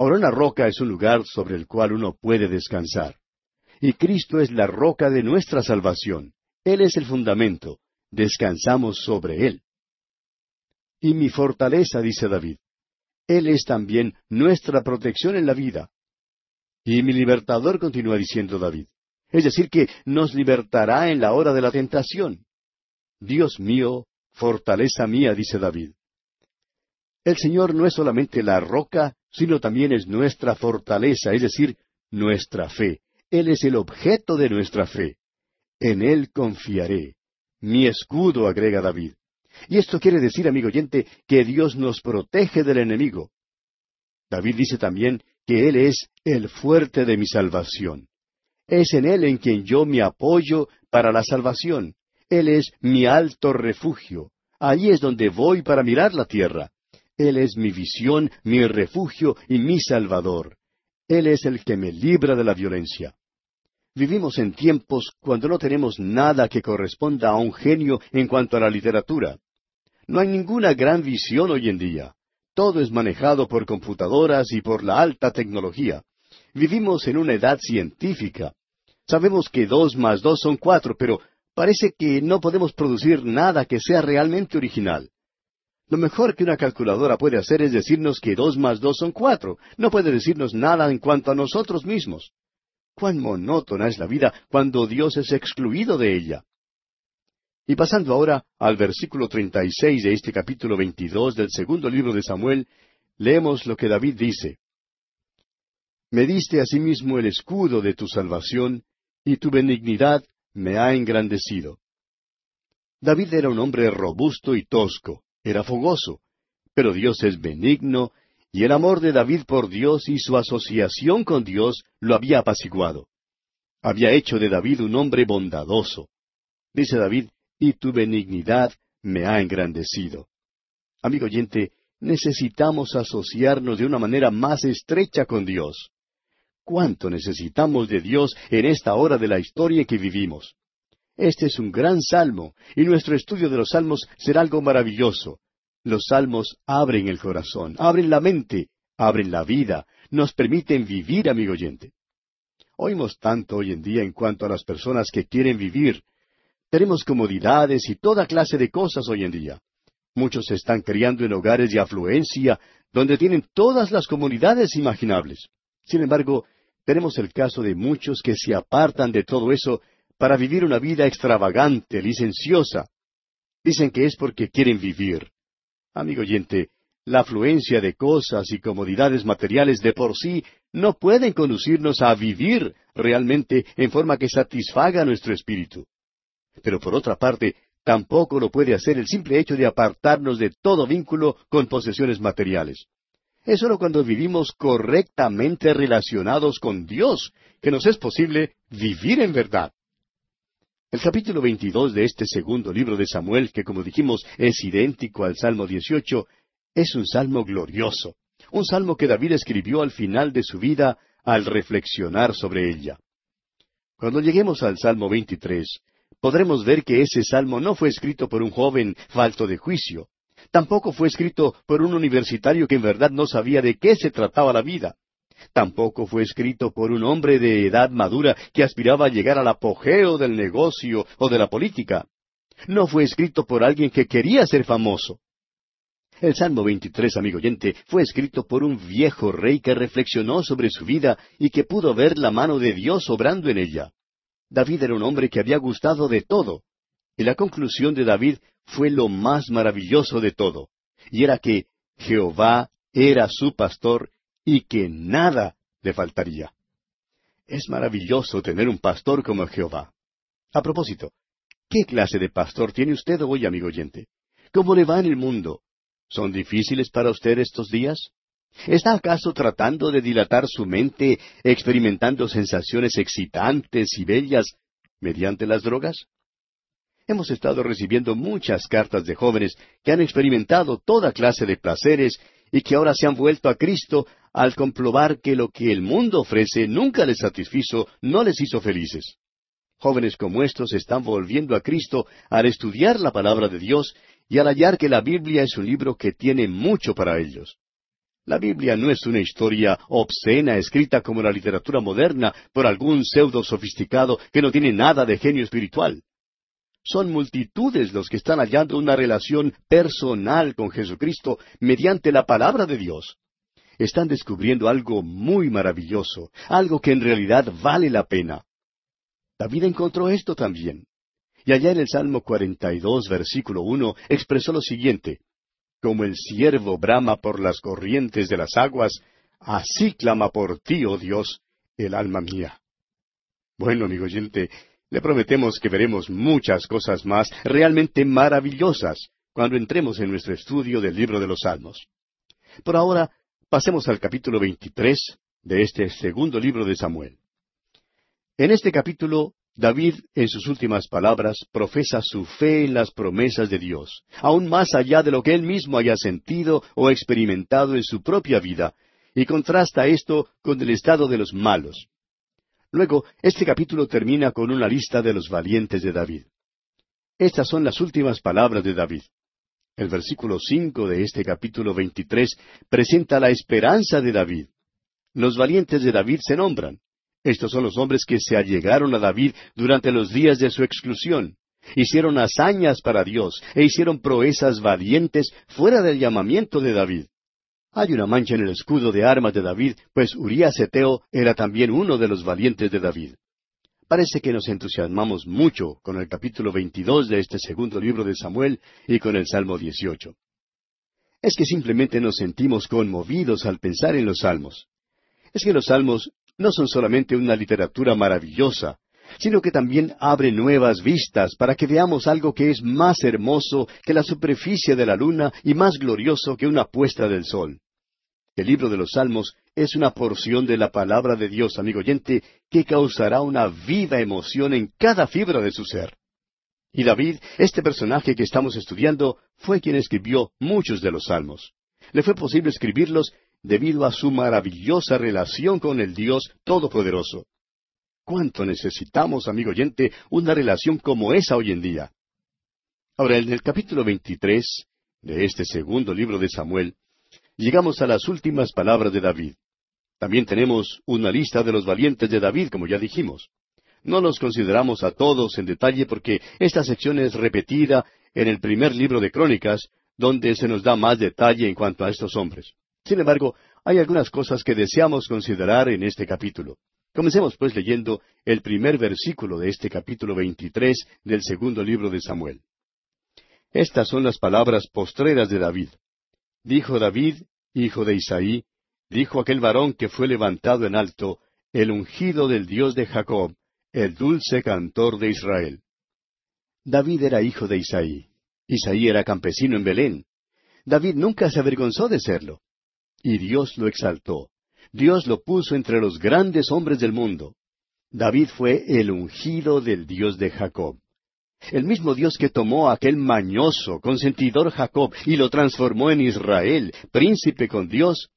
Ahora una roca es un lugar sobre el cual uno puede descansar. Y Cristo es la roca de nuestra salvación. Él es el fundamento. Descansamos sobre Él. Y mi fortaleza, dice David. Él es también nuestra protección en la vida. Y mi libertador, continúa diciendo David. Es decir, que nos libertará en la hora de la tentación. Dios mío, fortaleza mía, dice David. El Señor no es solamente la roca, sino también es nuestra fortaleza, es decir, nuestra fe. Él es el objeto de nuestra fe. En Él confiaré. Mi escudo, agrega David. Y esto quiere decir, amigo oyente, que Dios nos protege del enemigo. David dice también que Él es el fuerte de mi salvación. Es en Él en quien yo me apoyo para la salvación. Él es mi alto refugio. Allí es donde voy para mirar la tierra. Él es mi visión, mi refugio y mi salvador. Él es el que me libra de la violencia. Vivimos en tiempos cuando no tenemos nada que corresponda a un genio en cuanto a la literatura. No hay ninguna gran visión hoy en día. Todo es manejado por computadoras y por la alta tecnología. Vivimos en una edad científica. Sabemos que dos más dos son cuatro, pero parece que no podemos producir nada que sea realmente original. Lo mejor que una calculadora puede hacer es decirnos que dos más dos son cuatro. No puede decirnos nada en cuanto a nosotros mismos. Cuán monótona es la vida cuando Dios es excluido de ella. Y pasando ahora al versículo treinta y seis de este capítulo veintidós del segundo libro de Samuel, leemos lo que David dice. Me diste asimismo el escudo de tu salvación, y tu benignidad me ha engrandecido. David era un hombre robusto y tosco, era fogoso, pero Dios es benigno, y el amor de David por Dios y su asociación con Dios lo había apaciguado. Había hecho de David un hombre bondadoso. Dice David, y tu benignidad me ha engrandecido. Amigo oyente, necesitamos asociarnos de una manera más estrecha con Dios cuánto necesitamos de Dios en esta hora de la historia que vivimos. Este es un gran salmo, y nuestro estudio de los salmos será algo maravilloso. Los salmos abren el corazón, abren la mente, abren la vida, nos permiten vivir, amigo oyente. Oímos tanto hoy en día en cuanto a las personas que quieren vivir. Tenemos comodidades y toda clase de cosas hoy en día. Muchos se están criando en hogares de afluencia, donde tienen todas las comunidades imaginables. Sin embargo, tenemos el caso de muchos que se apartan de todo eso para vivir una vida extravagante, licenciosa. Dicen que es porque quieren vivir. Amigo oyente, la afluencia de cosas y comodidades materiales de por sí no pueden conducirnos a vivir realmente en forma que satisfaga nuestro espíritu. Pero por otra parte, tampoco lo puede hacer el simple hecho de apartarnos de todo vínculo con posesiones materiales. Es solo cuando vivimos correctamente relacionados con Dios que nos es posible vivir en verdad. El capítulo 22 de este segundo libro de Samuel, que como dijimos es idéntico al Salmo 18, es un salmo glorioso, un salmo que David escribió al final de su vida al reflexionar sobre ella. Cuando lleguemos al Salmo 23, podremos ver que ese salmo no fue escrito por un joven falto de juicio, Tampoco fue escrito por un universitario que en verdad no sabía de qué se trataba la vida. Tampoco fue escrito por un hombre de edad madura que aspiraba a llegar al apogeo del negocio o de la política. No fue escrito por alguien que quería ser famoso. El Salmo 23, amigo oyente, fue escrito por un viejo rey que reflexionó sobre su vida y que pudo ver la mano de Dios obrando en ella. David era un hombre que había gustado de todo. Y la conclusión de David fue lo más maravilloso de todo, y era que Jehová era su pastor y que nada le faltaría. Es maravilloso tener un pastor como Jehová. A propósito, ¿qué clase de pastor tiene usted hoy, amigo oyente? ¿Cómo le va en el mundo? ¿Son difíciles para usted estos días? ¿Está acaso tratando de dilatar su mente experimentando sensaciones excitantes y bellas mediante las drogas? Hemos estado recibiendo muchas cartas de jóvenes que han experimentado toda clase de placeres y que ahora se han vuelto a Cristo al comprobar que lo que el mundo ofrece nunca les satisfizo, no les hizo felices. Jóvenes como estos están volviendo a Cristo al estudiar la palabra de Dios y al hallar que la Biblia es un libro que tiene mucho para ellos. La Biblia no es una historia obscena escrita como la literatura moderna por algún pseudo sofisticado que no tiene nada de genio espiritual. Son multitudes los que están hallando una relación personal con Jesucristo mediante la palabra de Dios. Están descubriendo algo muy maravilloso, algo que en realidad vale la pena. David encontró esto también. Y allá en el Salmo 42, versículo 1, expresó lo siguiente, como el ciervo brama por las corrientes de las aguas, así clama por ti, oh Dios, el alma mía. Bueno, amigo oyente, le prometemos que veremos muchas cosas más realmente maravillosas cuando entremos en nuestro estudio del libro de los Salmos. Por ahora, pasemos al capítulo 23 de este segundo libro de Samuel. En este capítulo David, en sus últimas palabras, profesa su fe en las promesas de Dios, aún más allá de lo que él mismo haya sentido o experimentado en su propia vida, y contrasta esto con el estado de los malos. Luego, este capítulo termina con una lista de los valientes de David. Estas son las últimas palabras de David. El versículo cinco de este capítulo veintitrés presenta la esperanza de David. Los valientes de David se nombran. Estos son los hombres que se allegaron a David durante los días de su exclusión. Hicieron hazañas para Dios e hicieron proezas valientes fuera del llamamiento de David. Hay una mancha en el escudo de armas de David, pues Urías Eteo era también uno de los valientes de David. Parece que nos entusiasmamos mucho con el capítulo 22 de este segundo libro de Samuel y con el Salmo 18. Es que simplemente nos sentimos conmovidos al pensar en los salmos. Es que los salmos no son solamente una literatura maravillosa, sino que también abre nuevas vistas para que veamos algo que es más hermoso que la superficie de la luna y más glorioso que una puesta del sol. El libro de los Salmos es una porción de la palabra de Dios, amigo oyente, que causará una viva emoción en cada fibra de su ser. Y David, este personaje que estamos estudiando, fue quien escribió muchos de los salmos. Le fue posible escribirlos debido a su maravillosa relación con el Dios Todopoderoso. ¿Cuánto necesitamos, amigo oyente, una relación como esa hoy en día? Ahora, en el capítulo 23 de este segundo libro de Samuel, llegamos a las últimas palabras de David. También tenemos una lista de los valientes de David, como ya dijimos. No los consideramos a todos en detalle porque esta sección es repetida en el primer libro de Crónicas, donde se nos da más detalle en cuanto a estos hombres. Sin embargo, hay algunas cosas que deseamos considerar en este capítulo. Comencemos pues leyendo el primer versículo de este capítulo 23 del segundo libro de Samuel. Estas son las palabras postreras de David. Dijo David, hijo de Isaí, dijo aquel varón que fue levantado en alto, el ungido del Dios de Jacob, el dulce cantor de Israel. David era hijo de Isaí. Isaí era campesino en Belén. David nunca se avergonzó de serlo. Y Dios lo exaltó. Dios lo puso entre los grandes hombres del mundo. David fue el ungido del Dios de Jacob. El mismo Dios que tomó a aquel mañoso, consentidor Jacob y lo transformó en Israel, príncipe con Dios,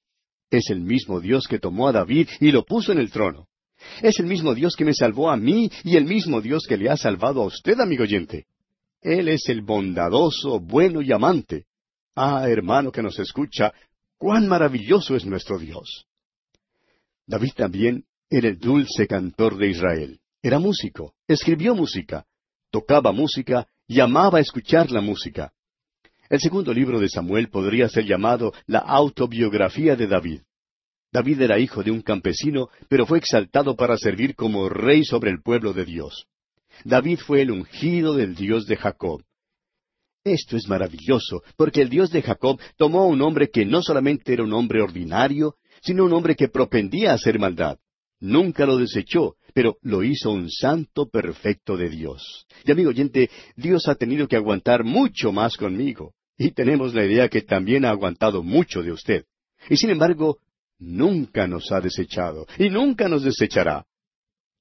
es el mismo Dios que tomó a David y lo puso en el trono. Es el mismo Dios que me salvó a mí y el mismo Dios que le ha salvado a usted, amigo oyente. Él es el bondadoso, bueno y amante. Ah, hermano que nos escucha, cuán maravilloso es nuestro Dios. David también era el dulce cantor de Israel. Era músico, escribió música, tocaba música y amaba escuchar la música. El segundo libro de Samuel podría ser llamado la autobiografía de David. David era hijo de un campesino, pero fue exaltado para servir como rey sobre el pueblo de Dios. David fue el ungido del Dios de Jacob. Esto es maravilloso, porque el Dios de Jacob tomó a un hombre que no solamente era un hombre ordinario, sino un hombre que propendía a hacer maldad. Nunca lo desechó, pero lo hizo un santo perfecto de Dios. Y amigo oyente, Dios ha tenido que aguantar mucho más conmigo. Y tenemos la idea que también ha aguantado mucho de usted. Y sin embargo, nunca nos ha desechado, y nunca nos desechará.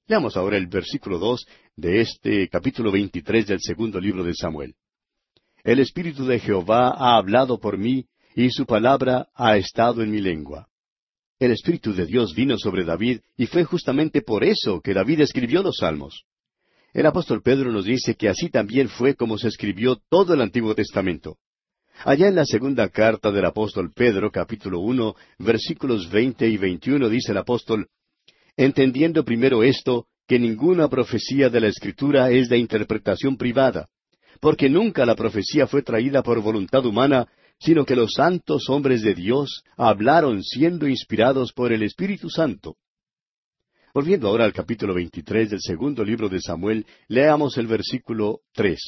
Leamos ahora el versículo dos de este capítulo veintitrés del segundo libro de Samuel. El Espíritu de Jehová ha hablado por mí, y su palabra ha estado en mi lengua. El Espíritu de Dios vino sobre David, y fue justamente por eso que David escribió los salmos. El apóstol Pedro nos dice que así también fue como se escribió todo el Antiguo Testamento. Allá en la segunda carta del apóstol Pedro, capítulo uno, versículos veinte y veintiuno, dice el apóstol, Entendiendo primero esto, que ninguna profecía de la Escritura es de interpretación privada, porque nunca la profecía fue traída por voluntad humana, sino que los santos hombres de Dios hablaron siendo inspirados por el Espíritu Santo. Volviendo ahora al capítulo 23 del segundo libro de Samuel, leamos el versículo tres.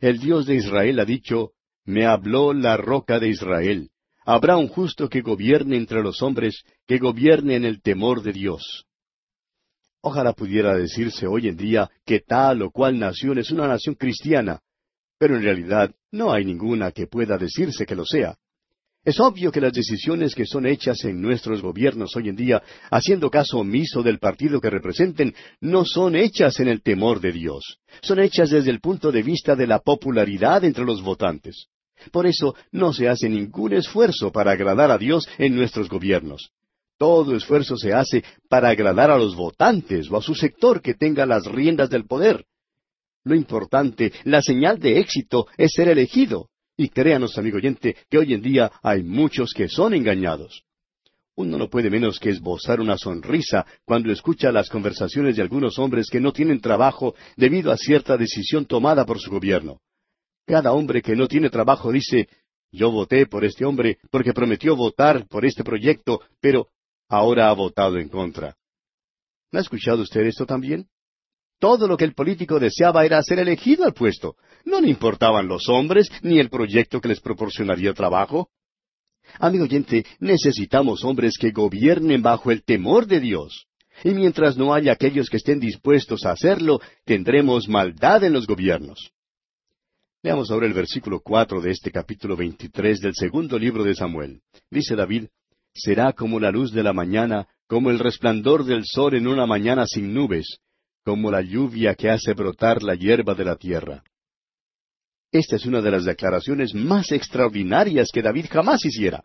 El Dios de Israel ha dicho, Me habló la roca de Israel. Habrá un justo que gobierne entre los hombres, que gobierne en el temor de Dios. Ojalá pudiera decirse hoy en día que tal o cual nación es una nación cristiana, pero en realidad no hay ninguna que pueda decirse que lo sea. Es obvio que las decisiones que son hechas en nuestros gobiernos hoy en día, haciendo caso omiso del partido que representen, no son hechas en el temor de Dios. Son hechas desde el punto de vista de la popularidad entre los votantes. Por eso no se hace ningún esfuerzo para agradar a Dios en nuestros gobiernos. Todo esfuerzo se hace para agradar a los votantes o a su sector que tenga las riendas del poder. Lo importante, la señal de éxito es ser elegido. Y créanos, amigo oyente, que hoy en día hay muchos que son engañados. Uno no puede menos que esbozar una sonrisa cuando escucha las conversaciones de algunos hombres que no tienen trabajo debido a cierta decisión tomada por su gobierno. Cada hombre que no tiene trabajo dice, yo voté por este hombre porque prometió votar por este proyecto, pero ahora ha votado en contra. ¿No ha escuchado usted esto también? Todo lo que el político deseaba era ser elegido al puesto. No le importaban los hombres ni el proyecto que les proporcionaría trabajo. Amigo oyente, necesitamos hombres que gobiernen bajo el temor de Dios. Y mientras no haya aquellos que estén dispuestos a hacerlo, tendremos maldad en los gobiernos. Leamos ahora el versículo cuatro de este capítulo veintitrés del segundo libro de Samuel. Dice David, será como la luz de la mañana, como el resplandor del sol en una mañana sin nubes, como la lluvia que hace brotar la hierba de la tierra. Esta es una de las declaraciones más extraordinarias que David jamás hiciera.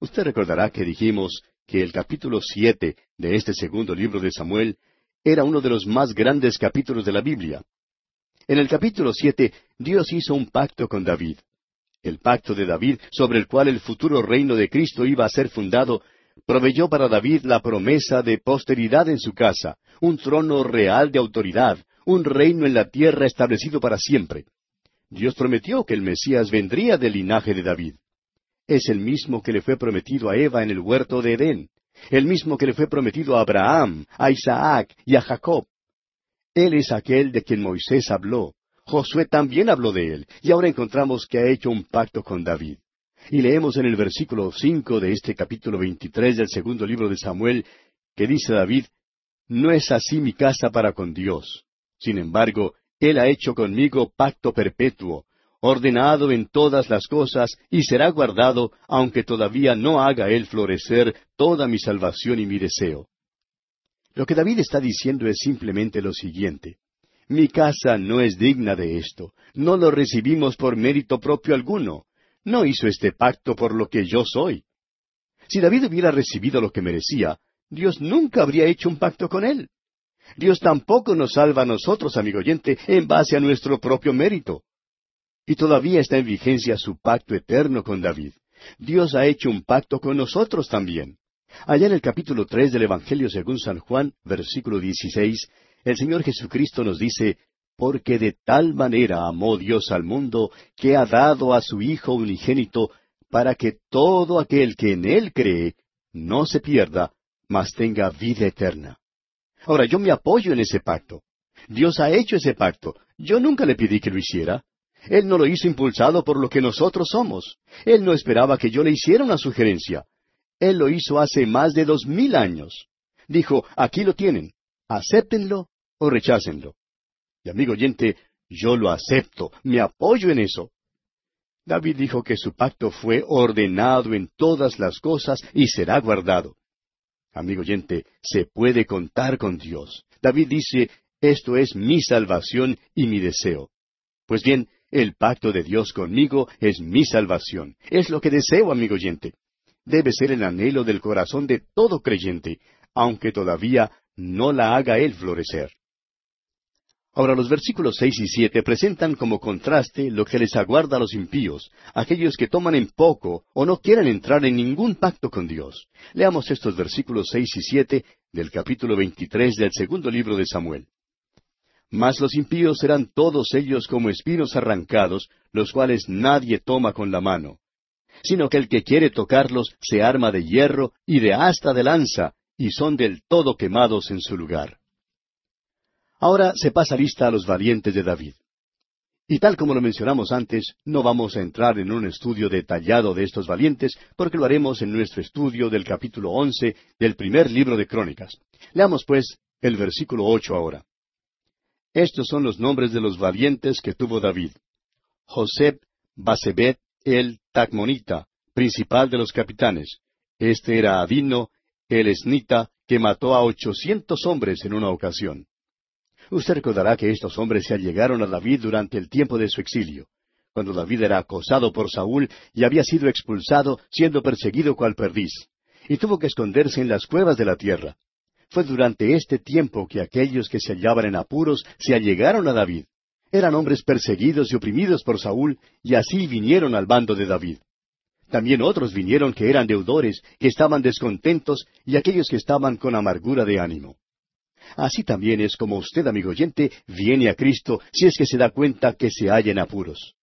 Usted recordará que dijimos que el capítulo siete de este segundo libro de Samuel era uno de los más grandes capítulos de la Biblia. En el capítulo siete Dios hizo un pacto con David el pacto de David sobre el cual el futuro reino de Cristo iba a ser fundado, proveyó para David la promesa de posteridad en su casa, un trono real de autoridad, un reino en la tierra establecido para siempre. Dios prometió que el Mesías vendría del linaje de David. Es el mismo que le fue prometido a Eva en el huerto de Edén, el mismo que le fue prometido a Abraham, a Isaac y a Jacob. Él es aquel de quien Moisés habló, Josué también habló de él, y ahora encontramos que ha hecho un pacto con David. Y leemos en el versículo cinco de este capítulo veintitrés del segundo libro de Samuel, que dice David, No es así mi casa para con Dios. Sin embargo, Él ha hecho conmigo pacto perpetuo, ordenado en todas las cosas, y será guardado, aunque todavía no haga Él florecer toda mi salvación y mi deseo. Lo que David está diciendo es simplemente lo siguiente. Mi casa no es digna de esto. No lo recibimos por mérito propio alguno. No hizo este pacto por lo que yo soy. Si David hubiera recibido lo que merecía, Dios nunca habría hecho un pacto con él. Dios tampoco nos salva a nosotros, amigo oyente, en base a nuestro propio mérito. Y todavía está en vigencia su pacto eterno con David. Dios ha hecho un pacto con nosotros también. Allá en el capítulo tres del Evangelio según San Juan, versículo dieciséis, el Señor Jesucristo nos dice, porque de tal manera amó Dios al mundo, que ha dado a su Hijo unigénito, para que todo aquel que en Él cree no se pierda, mas tenga vida eterna. Ahora, yo me apoyo en ese pacto. Dios ha hecho ese pacto. Yo nunca le pedí que lo hiciera. Él no lo hizo impulsado por lo que nosotros somos. Él no esperaba que yo le hiciera una sugerencia. Él lo hizo hace más de dos mil años. Dijo, aquí lo tienen, acéptenlo o rechácenlo. Y amigo oyente, yo lo acepto, me apoyo en eso. David dijo que su pacto fue ordenado en todas las cosas y será guardado. Amigo oyente, se puede contar con Dios. David dice, esto es mi salvación y mi deseo. Pues bien, el pacto de Dios conmigo es mi salvación. Es lo que deseo, amigo oyente. Debe ser el anhelo del corazón de todo creyente, aunque todavía no la haga él florecer. Ahora los versículos seis y siete presentan como contraste lo que les aguarda a los impíos, aquellos que toman en poco o no quieren entrar en ningún pacto con Dios. Leamos estos versículos seis y siete del capítulo veintitrés del segundo libro de Samuel. Mas los impíos serán todos ellos como espinos arrancados, los cuales nadie toma con la mano, sino que el que quiere tocarlos se arma de hierro y de asta de lanza, y son del todo quemados en su lugar. Ahora se pasa lista a los valientes de David. Y tal como lo mencionamos antes, no vamos a entrar en un estudio detallado de estos valientes, porque lo haremos en nuestro estudio del capítulo once del primer libro de Crónicas. Leamos, pues, el versículo ocho ahora. Estos son los nombres de los valientes que tuvo David. Josep, Basebet, el Tacmonita, principal de los capitanes. Este era Adino, el Esnita, que mató a ochocientos hombres en una ocasión. Usted recordará que estos hombres se allegaron a David durante el tiempo de su exilio, cuando David era acosado por Saúl y había sido expulsado, siendo perseguido cual perdiz, y tuvo que esconderse en las cuevas de la tierra. Fue durante este tiempo que aquellos que se hallaban en apuros se allegaron a David. Eran hombres perseguidos y oprimidos por Saúl, y así vinieron al bando de David. También otros vinieron que eran deudores, que estaban descontentos, y aquellos que estaban con amargura de ánimo. Así también es como usted, amigo oyente, viene a Cristo si es que se da cuenta que se halla en apuros.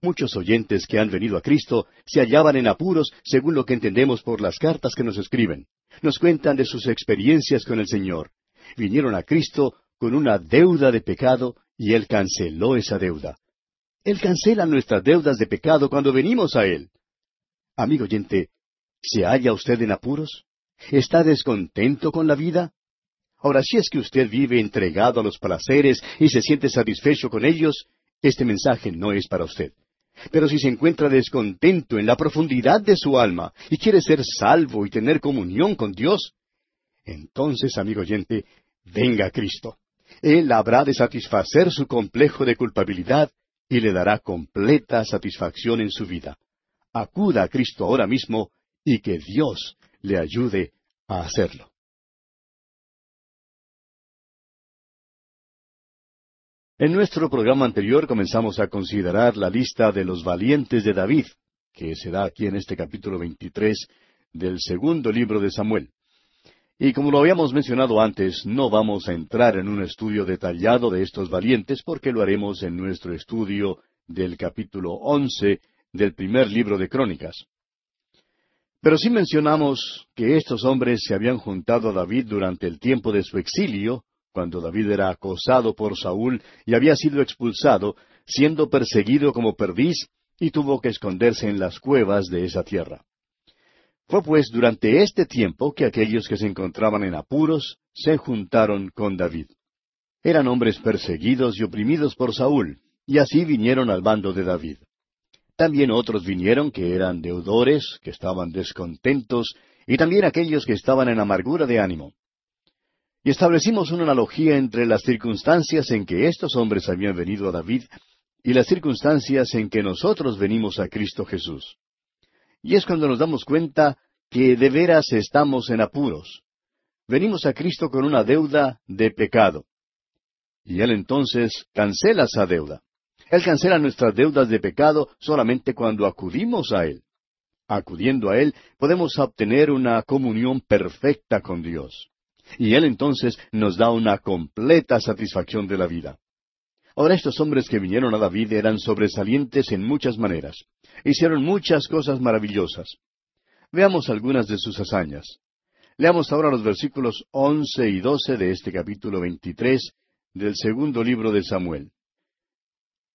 Muchos oyentes que han venido a Cristo se hallaban en apuros según lo que entendemos por las cartas que nos escriben. Nos cuentan de sus experiencias con el Señor. Vinieron a Cristo con una deuda de pecado y Él canceló esa deuda. Él cancela nuestras deudas de pecado cuando venimos a Él. Amigo oyente, ¿se halla usted en apuros? ¿Está descontento con la vida? Ahora, si es que usted vive entregado a los placeres y se siente satisfecho con ellos, este mensaje no es para usted. Pero si se encuentra descontento en la profundidad de su alma y quiere ser salvo y tener comunión con Dios, entonces, amigo oyente, venga Cristo. Él habrá de satisfacer su complejo de culpabilidad y le dará completa satisfacción en su vida. Acuda a Cristo ahora mismo y que Dios le ayude a hacerlo. En nuestro programa anterior comenzamos a considerar la lista de los valientes de David, que se da aquí en este capítulo 23 del segundo libro de Samuel. Y como lo habíamos mencionado antes, no vamos a entrar en un estudio detallado de estos valientes porque lo haremos en nuestro estudio del capítulo once del primer libro de Crónicas. Pero sí mencionamos que estos hombres se habían juntado a David durante el tiempo de su exilio cuando David era acosado por Saúl y había sido expulsado, siendo perseguido como perdiz, y tuvo que esconderse en las cuevas de esa tierra. Fue pues durante este tiempo que aquellos que se encontraban en apuros se juntaron con David. Eran hombres perseguidos y oprimidos por Saúl, y así vinieron al bando de David. También otros vinieron que eran deudores, que estaban descontentos, y también aquellos que estaban en amargura de ánimo. Y establecimos una analogía entre las circunstancias en que estos hombres habían venido a David y las circunstancias en que nosotros venimos a Cristo Jesús. Y es cuando nos damos cuenta que de veras estamos en apuros. Venimos a Cristo con una deuda de pecado. Y Él entonces cancela esa deuda. Él cancela nuestras deudas de pecado solamente cuando acudimos a Él. Acudiendo a Él podemos obtener una comunión perfecta con Dios y Él entonces nos da una completa satisfacción de la vida. Ahora estos hombres que vinieron a David eran sobresalientes en muchas maneras. Hicieron muchas cosas maravillosas. Veamos algunas de sus hazañas. Leamos ahora los versículos once y doce de este capítulo veintitrés del segundo libro de Samuel.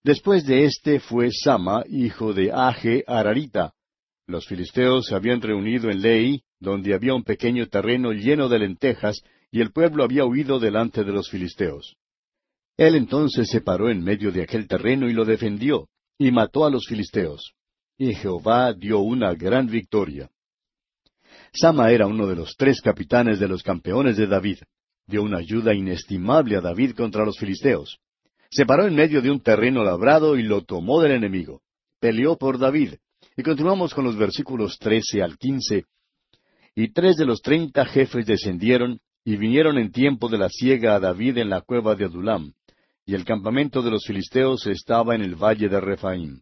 Después de éste fue Sama, hijo de Age Ararita. Los filisteos se habían reunido en Lei, donde había un pequeño terreno lleno de lentejas, y el pueblo había huido delante de los filisteos. Él entonces se paró en medio de aquel terreno y lo defendió, y mató a los filisteos. Y Jehová dio una gran victoria. Sama era uno de los tres capitanes de los campeones de David. Dio una ayuda inestimable a David contra los filisteos. Se paró en medio de un terreno labrado y lo tomó del enemigo. Peleó por David. Y continuamos con los versículos trece al quince, y tres de los treinta jefes descendieron y vinieron en tiempo de la siega a David en la cueva de Adulam, y el campamento de los filisteos estaba en el valle de Refaim.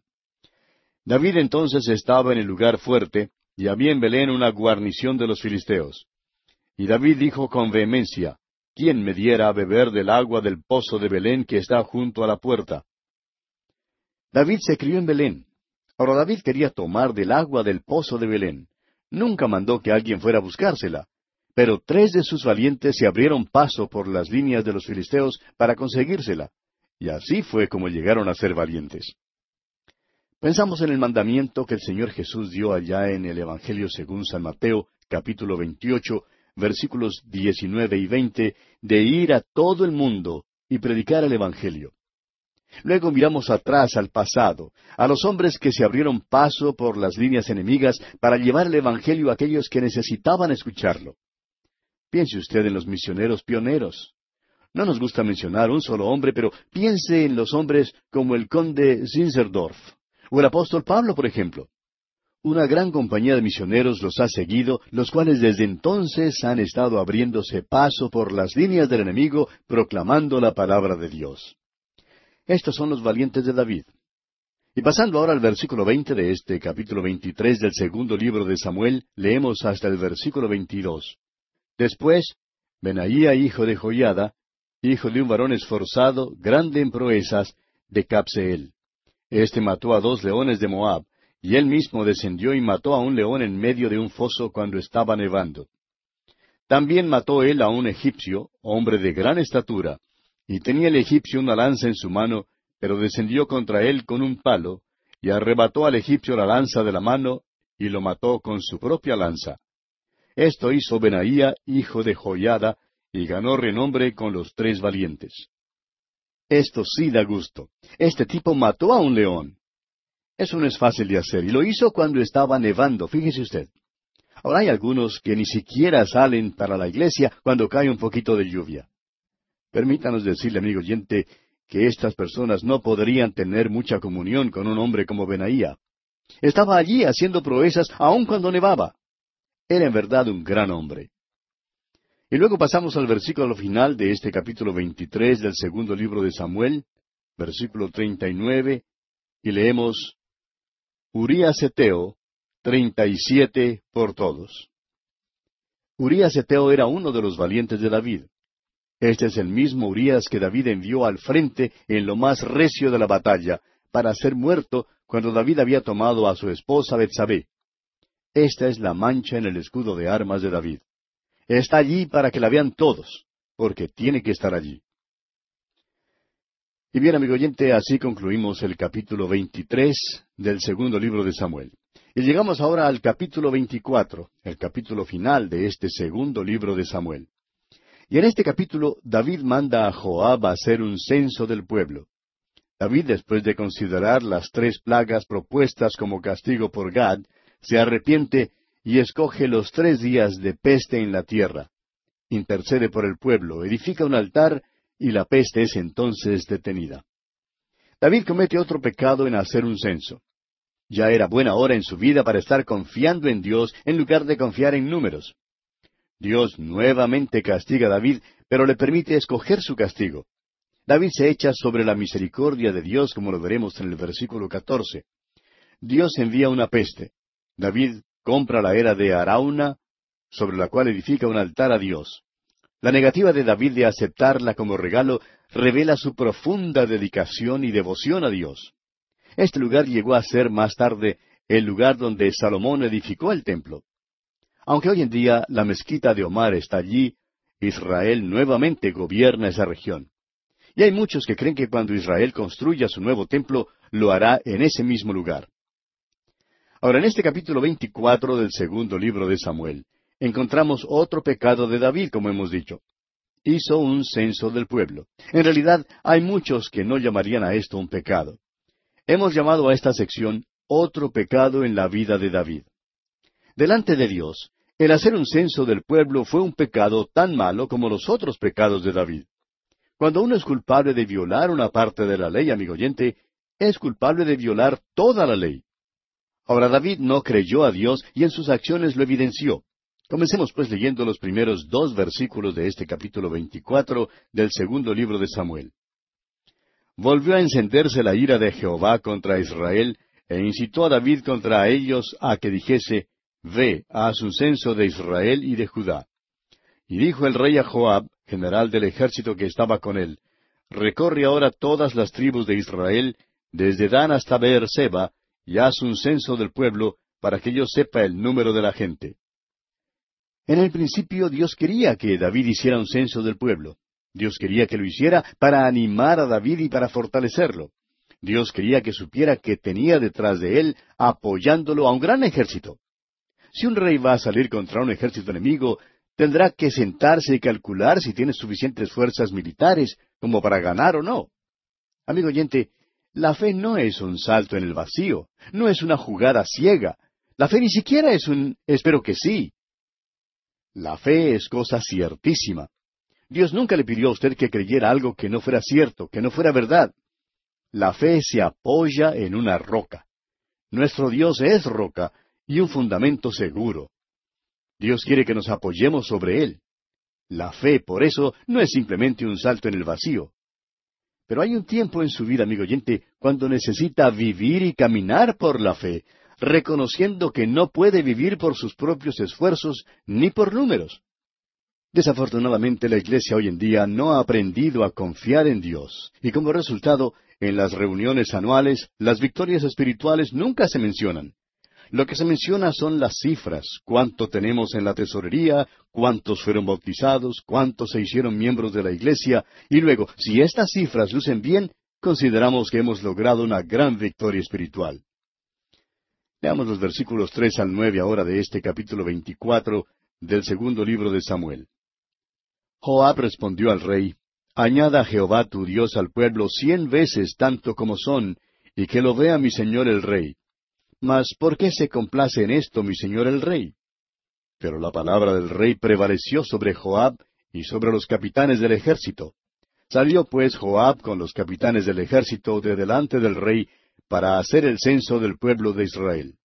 David entonces estaba en el lugar fuerte, y había en Belén una guarnición de los filisteos. Y David dijo con vehemencia, ¿quién me diera a beber del agua del pozo de Belén que está junto a la puerta? David se crió en Belén. Ahora David quería tomar del agua del pozo de Belén. Nunca mandó que alguien fuera a buscársela. Pero tres de sus valientes se abrieron paso por las líneas de los filisteos para conseguírsela. y así fue como llegaron a ser valientes. Pensamos en el mandamiento que el Señor Jesús dio allá en el Evangelio según San Mateo, capítulo 28, versículos 19 y 20, de ir a todo el mundo y predicar el Evangelio. Luego miramos atrás al pasado, a los hombres que se abrieron paso por las líneas enemigas para llevar el Evangelio a aquellos que necesitaban escucharlo. Piense usted en los misioneros pioneros. No nos gusta mencionar un solo hombre, pero piense en los hombres como el conde Zinzerdorf o el apóstol Pablo, por ejemplo. Una gran compañía de misioneros los ha seguido, los cuales desde entonces han estado abriéndose paso por las líneas del enemigo, proclamando la palabra de Dios. Estos son los valientes de David. Y pasando ahora al versículo veinte de este capítulo veintitrés del segundo libro de Samuel, leemos hasta el versículo veintidós. Después, Benaía, hijo de Joiada, hijo de un varón esforzado, grande en proezas, de Capseel. Este mató a dos leones de Moab, y él mismo descendió y mató a un león en medio de un foso cuando estaba nevando. También mató él a un egipcio, hombre de gran estatura, y tenía el egipcio una lanza en su mano, pero descendió contra él con un palo, y arrebató al egipcio la lanza de la mano, y lo mató con su propia lanza. Esto hizo Benaía, hijo de Joyada, y ganó renombre con los tres valientes. Esto sí da gusto. Este tipo mató a un león. Eso no es fácil de hacer, y lo hizo cuando estaba nevando, fíjese usted. Ahora hay algunos que ni siquiera salen para la iglesia cuando cae un poquito de lluvia. Permítanos decirle, amigo oyente, que estas personas no podrían tener mucha comunión con un hombre como Benaía. Estaba allí haciendo proezas aun cuando nevaba. Era en verdad un gran hombre. Y luego pasamos al versículo final de este capítulo 23 del segundo libro de Samuel, versículo 39, y leemos, Urías Eteo, treinta y siete por todos. Urías Eteo era uno de los valientes de David. Este es el mismo Urías que David envió al frente en lo más recio de la batalla, para ser muerto cuando David había tomado a su esposa Betsabé. Esta es la mancha en el escudo de armas de David. Está allí para que la vean todos, porque tiene que estar allí. Y bien, amigo oyente, así concluimos el capítulo 23 del segundo libro de Samuel. Y llegamos ahora al capítulo 24, el capítulo final de este segundo libro de Samuel. Y en este capítulo David manda a Joab a hacer un censo del pueblo. David, después de considerar las tres plagas propuestas como castigo por Gad, se arrepiente y escoge los tres días de peste en la tierra. Intercede por el pueblo, edifica un altar y la peste es entonces detenida. David comete otro pecado en hacer un censo. Ya era buena hora en su vida para estar confiando en Dios en lugar de confiar en números. Dios nuevamente castiga a David, pero le permite escoger su castigo. David se echa sobre la misericordia de Dios, como lo veremos en el versículo catorce. Dios envía una peste. David compra la era de Arauna, sobre la cual edifica un altar a Dios. La negativa de David de aceptarla como regalo revela su profunda dedicación y devoción a Dios. Este lugar llegó a ser más tarde el lugar donde Salomón edificó el templo. Aunque hoy en día la mezquita de Omar está allí, Israel nuevamente gobierna esa región. Y hay muchos que creen que cuando Israel construya su nuevo templo, lo hará en ese mismo lugar. Ahora, en este capítulo 24 del segundo libro de Samuel, encontramos otro pecado de David, como hemos dicho. Hizo un censo del pueblo. En realidad, hay muchos que no llamarían a esto un pecado. Hemos llamado a esta sección otro pecado en la vida de David. Delante de Dios, el hacer un censo del pueblo fue un pecado tan malo como los otros pecados de David. Cuando uno es culpable de violar una parte de la ley, amigo oyente, es culpable de violar toda la ley. Ahora David no creyó a Dios y en sus acciones lo evidenció. Comencemos pues leyendo los primeros dos versículos de este capítulo veinticuatro del segundo libro de Samuel. Volvió a encenderse la ira de Jehová contra Israel, e incitó a David contra ellos a que dijese, Ve, haz un censo de Israel y de Judá. Y dijo el rey a Joab, general del ejército que estaba con él, Recorre ahora todas las tribus de Israel, desde Dan hasta Beerseba, y haz un censo del pueblo, para que yo sepa el número de la gente. En el principio Dios quería que David hiciera un censo del pueblo. Dios quería que lo hiciera para animar a David y para fortalecerlo. Dios quería que supiera que tenía detrás de él apoyándolo a un gran ejército. Si un rey va a salir contra un ejército enemigo, tendrá que sentarse y calcular si tiene suficientes fuerzas militares como para ganar o no. Amigo oyente, la fe no es un salto en el vacío, no es una jugada ciega. La fe ni siquiera es un espero que sí. La fe es cosa ciertísima. Dios nunca le pidió a usted que creyera algo que no fuera cierto, que no fuera verdad. La fe se apoya en una roca. Nuestro Dios es roca y un fundamento seguro. Dios quiere que nos apoyemos sobre Él. La fe, por eso, no es simplemente un salto en el vacío. Pero hay un tiempo en su vida, amigo oyente, cuando necesita vivir y caminar por la fe, reconociendo que no puede vivir por sus propios esfuerzos ni por números. Desafortunadamente la iglesia hoy en día no ha aprendido a confiar en Dios, y como resultado, en las reuniones anuales, las victorias espirituales nunca se mencionan. Lo que se menciona son las cifras, cuánto tenemos en la tesorería, cuántos fueron bautizados, cuántos se hicieron miembros de la iglesia, y luego, si estas cifras lucen bien, consideramos que hemos logrado una gran victoria espiritual. Veamos los versículos tres al nueve ahora de este capítulo veinticuatro del segundo libro de Samuel. Joab respondió al rey, Añada Jehová tu Dios al pueblo cien veces tanto como son, y que lo vea mi señor el rey mas ¿por qué se complace en esto mi señor el rey? Pero la palabra del rey prevaleció sobre Joab y sobre los capitanes del ejército. Salió pues Joab con los capitanes del ejército de delante del rey para hacer el censo del pueblo de Israel.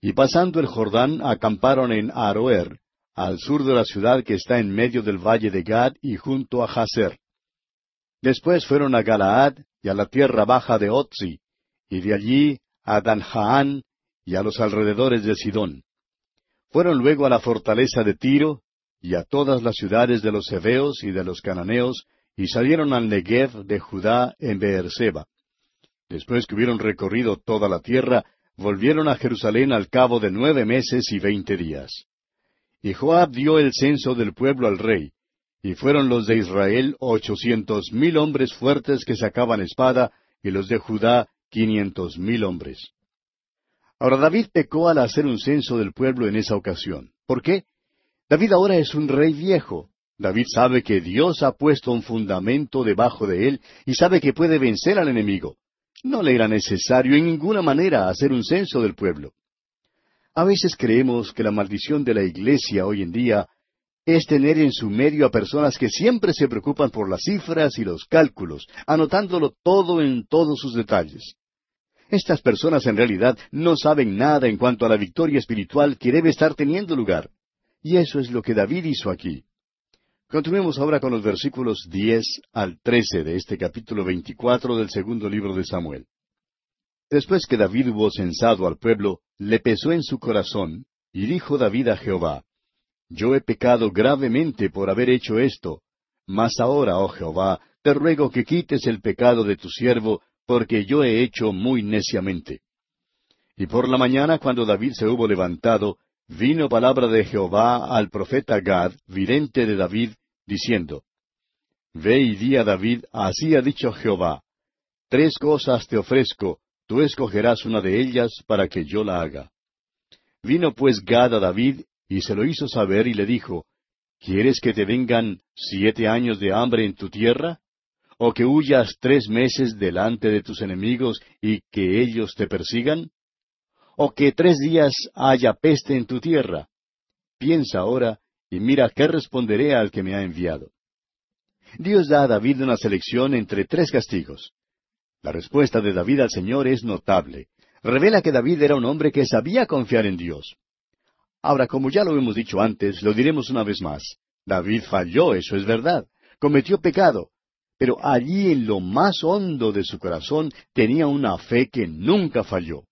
Y pasando el Jordán acamparon en Aroer, al sur de la ciudad que está en medio del valle de Gad y junto a Jazer. Después fueron a Galaad y a la tierra baja de Otzi, y de allí a Danjaán y a los alrededores de Sidón. Fueron luego a la fortaleza de Tiro y a todas las ciudades de los Heveos y de los Cananeos, y salieron al Negev de Judá en Beerseba. Después que hubieron recorrido toda la tierra, volvieron a Jerusalén al cabo de nueve meses y veinte días. Y Joab dio el censo del pueblo al rey, y fueron los de Israel ochocientos mil hombres fuertes que sacaban espada, y los de Judá quinientos mil hombres. Ahora David pecó al hacer un censo del pueblo en esa ocasión. ¿Por qué? David ahora es un rey viejo. David sabe que Dios ha puesto un fundamento debajo de él y sabe que puede vencer al enemigo. No le era necesario en ninguna manera hacer un censo del pueblo. A veces creemos que la maldición de la iglesia hoy en día es tener en su medio a personas que siempre se preocupan por las cifras y los cálculos, anotándolo todo en todos sus detalles. Estas personas en realidad no saben nada en cuanto a la victoria espiritual que debe estar teniendo lugar. Y eso es lo que David hizo aquí. Continuemos ahora con los versículos diez al trece de este capítulo veinticuatro del segundo libro de Samuel. Después que David hubo censado al pueblo, le pesó en su corazón, y dijo David a Jehová, Yo he pecado gravemente por haber hecho esto, mas ahora, oh Jehová, te ruego que quites el pecado de tu siervo, porque yo he hecho muy neciamente. Y por la mañana, cuando David se hubo levantado, vino palabra de Jehová al profeta Gad, vidente de David, diciendo, Ve y di a David, así ha dicho Jehová, tres cosas te ofrezco, tú escogerás una de ellas para que yo la haga. Vino pues Gad a David, y se lo hizo saber, y le dijo, ¿Quieres que te vengan siete años de hambre en tu tierra? ¿O que huyas tres meses delante de tus enemigos y que ellos te persigan? ¿O que tres días haya peste en tu tierra? Piensa ahora y mira qué responderé al que me ha enviado. Dios da a David una selección entre tres castigos. La respuesta de David al Señor es notable. Revela que David era un hombre que sabía confiar en Dios. Ahora, como ya lo hemos dicho antes, lo diremos una vez más. David falló, eso es verdad. Cometió pecado, pero allí en lo más hondo de su corazón tenía una fe que nunca falló.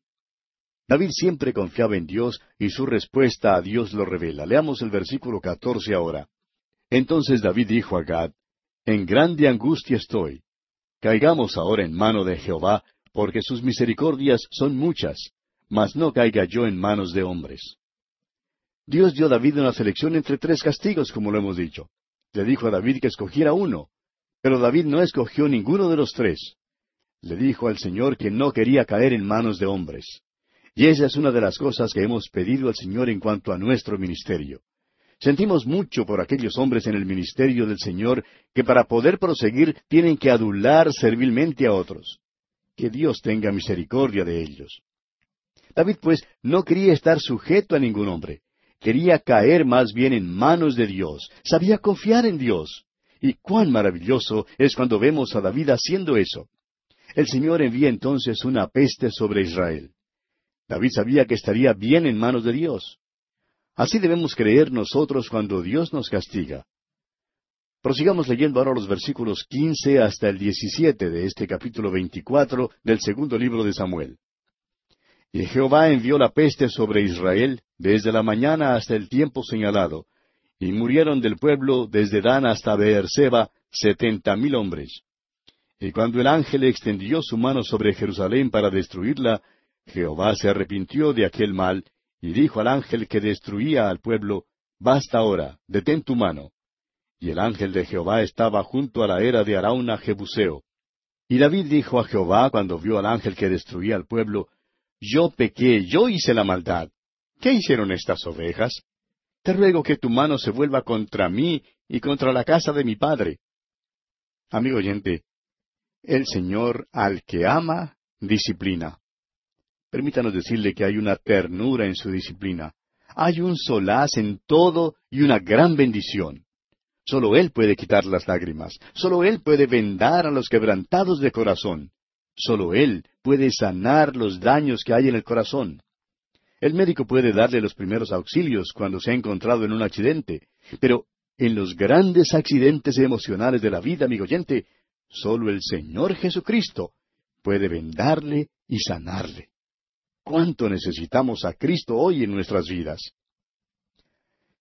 David siempre confiaba en Dios y su respuesta a Dios lo revela. Leamos el versículo catorce ahora. Entonces David dijo a Gad, En grande angustia estoy. Caigamos ahora en mano de Jehová, porque sus misericordias son muchas, mas no caiga yo en manos de hombres. Dios dio a David una selección entre tres castigos, como lo hemos dicho. le dijo a David que escogiera uno, pero David no escogió ninguno de los tres. Le dijo al Señor que no quería caer en manos de hombres. Y esa es una de las cosas que hemos pedido al Señor en cuanto a nuestro ministerio. Sentimos mucho por aquellos hombres en el ministerio del Señor que para poder proseguir tienen que adular servilmente a otros. Que Dios tenga misericordia de ellos. David, pues, no quería estar sujeto a ningún hombre. Quería caer más bien en manos de Dios. Sabía confiar en Dios. Y cuán maravilloso es cuando vemos a David haciendo eso. El Señor envía entonces una peste sobre Israel. David sabía que estaría bien en manos de Dios. Así debemos creer nosotros cuando Dios nos castiga. Prosigamos leyendo ahora los versículos quince hasta el diecisiete de este capítulo veinticuatro del segundo libro de Samuel. Y Jehová envió la peste sobre Israel desde la mañana hasta el tiempo señalado, y murieron del pueblo desde Dan hasta Beerseba setenta mil hombres. Y cuando el ángel extendió su mano sobre Jerusalén para destruirla, Jehová se arrepintió de aquel mal, y dijo al ángel que destruía al pueblo, Basta ahora, detén tu mano. Y el ángel de Jehová estaba junto a la era de Arauna Jebuseo. Y David dijo a Jehová cuando vio al ángel que destruía al pueblo, Yo pequé, yo hice la maldad. ¿Qué hicieron estas ovejas? Te ruego que tu mano se vuelva contra mí y contra la casa de mi padre. Amigo oyente, el Señor al que ama, disciplina. Permítanos decirle que hay una ternura en su disciplina. Hay un solaz en todo y una gran bendición. Solo Él puede quitar las lágrimas. Solo Él puede vendar a los quebrantados de corazón. Solo Él puede sanar los daños que hay en el corazón. El médico puede darle los primeros auxilios cuando se ha encontrado en un accidente, pero en los grandes accidentes emocionales de la vida, amigo oyente, solo el Señor Jesucristo puede vendarle y sanarle. ¿Cuánto necesitamos a Cristo hoy en nuestras vidas?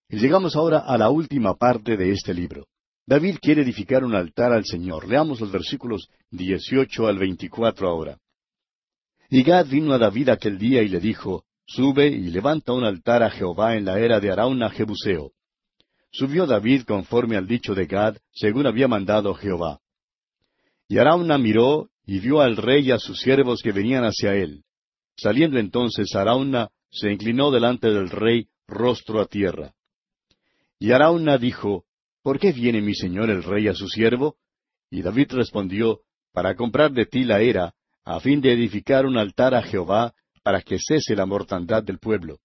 Y llegamos ahora a la última parte de este libro. David quiere edificar un altar al Señor. Leamos los versículos 18 al 24 ahora. Y Gad vino a David aquel día y le dijo, Sube y levanta un altar a Jehová en la era de Arauna Jebuseo. Subió David conforme al dicho de Gad, según había mandado Jehová. Y Arauna miró y vio al rey y a sus siervos que venían hacia él. Saliendo entonces Arauna, se inclinó delante del rey, rostro a tierra. Y Arauna dijo, ¿Por qué viene mi señor el rey a su siervo? Y David respondió, Para comprar de ti la era, a fin de edificar un altar a Jehová, para que cese la mortandad del pueblo.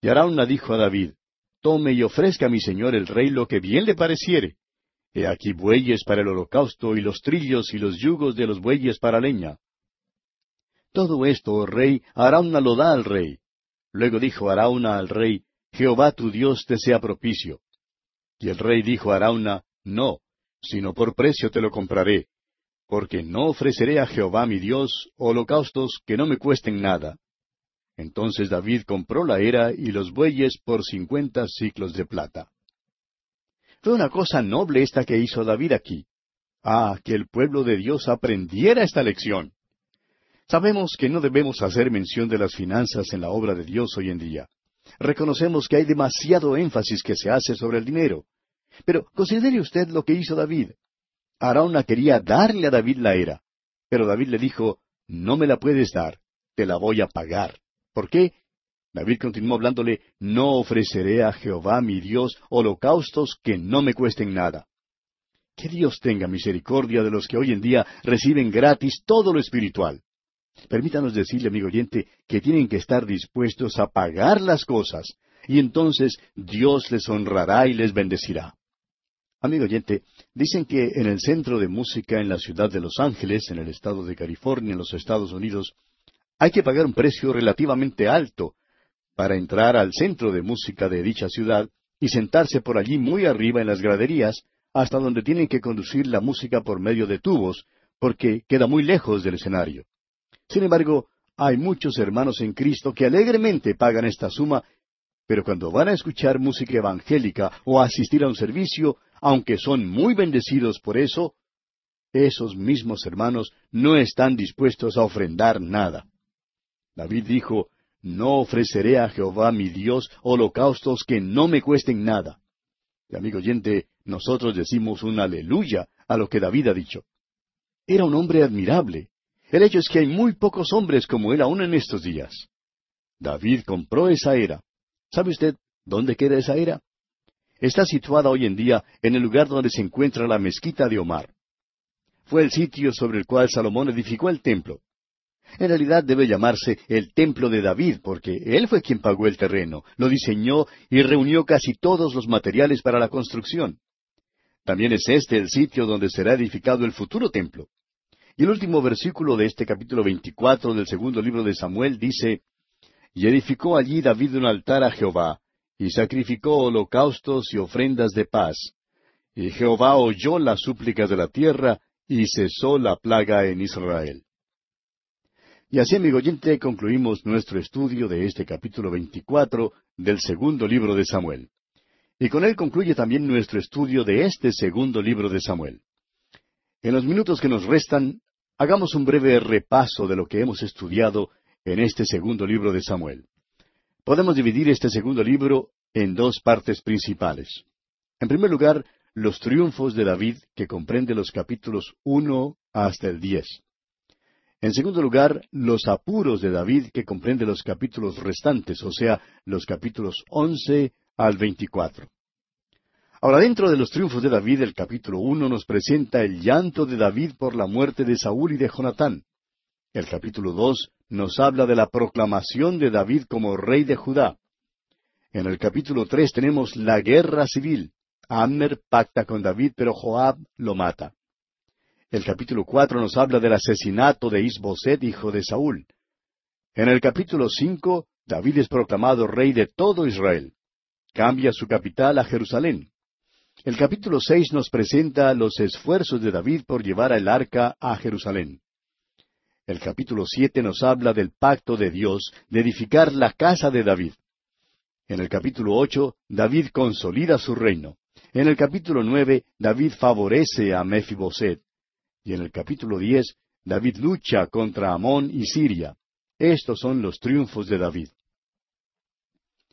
Y Arauna dijo a David, Tome y ofrezca a mi señor el rey lo que bien le pareciere. He aquí bueyes para el holocausto y los trillos y los yugos de los bueyes para leña. Todo esto, oh rey, Arauna lo da al rey. Luego dijo Arauna al rey, Jehová tu Dios te sea propicio. Y el rey dijo a Arauna, No, sino por precio te lo compraré, porque no ofreceré a Jehová mi Dios holocaustos que no me cuesten nada. Entonces David compró la era y los bueyes por cincuenta ciclos de plata. Fue una cosa noble esta que hizo David aquí. Ah, que el pueblo de Dios aprendiera esta lección. Sabemos que no debemos hacer mención de las finanzas en la obra de Dios hoy en día. Reconocemos que hay demasiado énfasis que se hace sobre el dinero. Pero considere usted lo que hizo David. Arauna quería darle a David la era, pero David le dijo, no me la puedes dar, te la voy a pagar. ¿Por qué? David continuó hablándole, no ofreceré a Jehová mi Dios holocaustos que no me cuesten nada. Que Dios tenga misericordia de los que hoy en día reciben gratis todo lo espiritual. Permítanos decirle, amigo oyente, que tienen que estar dispuestos a pagar las cosas, y entonces Dios les honrará y les bendecirá. Amigo oyente, dicen que en el centro de música en la ciudad de Los Ángeles, en el estado de California, en los Estados Unidos, hay que pagar un precio relativamente alto para entrar al centro de música de dicha ciudad y sentarse por allí muy arriba en las graderías, hasta donde tienen que conducir la música por medio de tubos, porque queda muy lejos del escenario. Sin embargo, hay muchos hermanos en Cristo que alegremente pagan esta suma, pero cuando van a escuchar música evangélica o a asistir a un servicio, aunque son muy bendecidos por eso, esos mismos hermanos no están dispuestos a ofrendar nada. David dijo, No ofreceré a Jehová mi Dios holocaustos que no me cuesten nada. Y amigo oyente, nosotros decimos un aleluya a lo que David ha dicho. Era un hombre admirable. El hecho es que hay muy pocos hombres como él aún en estos días. David compró esa era. ¿Sabe usted dónde queda esa era? Está situada hoy en día en el lugar donde se encuentra la mezquita de Omar. Fue el sitio sobre el cual Salomón edificó el templo. En realidad debe llamarse el templo de David, porque él fue quien pagó el terreno, lo diseñó y reunió casi todos los materiales para la construcción. También es este el sitio donde será edificado el futuro templo. Y el último versículo de este capítulo veinticuatro del segundo libro de Samuel dice, Y edificó allí David un altar a Jehová, y sacrificó holocaustos y ofrendas de paz. Y Jehová oyó las súplicas de la tierra, y cesó la plaga en Israel. Y así, amigo oyente, concluimos nuestro estudio de este capítulo veinticuatro del segundo libro de Samuel. Y con él concluye también nuestro estudio de este segundo libro de Samuel. En los minutos que nos restan, hagamos un breve repaso de lo que hemos estudiado en este segundo libro de Samuel. Podemos dividir este segundo libro en dos partes principales. En primer lugar, los triunfos de David, que comprende los capítulos uno hasta el diez. En segundo lugar, los apuros de David, que comprende los capítulos restantes, o sea, los capítulos once al 24. Ahora, dentro de los triunfos de David, el capítulo uno nos presenta el llanto de David por la muerte de Saúl y de Jonatán. El capítulo dos nos habla de la proclamación de David como rey de Judá. En el capítulo tres tenemos la guerra civil. Amner pacta con David, pero Joab lo mata. El capítulo cuatro nos habla del asesinato de Isboset, hijo de Saúl. En el capítulo cinco, David es proclamado rey de todo Israel cambia su capital a Jerusalén. El capítulo seis nos presenta los esfuerzos de David por llevar el arca a Jerusalén. El capítulo siete nos habla del pacto de Dios de edificar la casa de David. En el capítulo ocho, David consolida su reino. En el capítulo nueve, David favorece a Mefiboset. Y en el capítulo diez, David lucha contra Amón y Siria. Estos son los triunfos de David.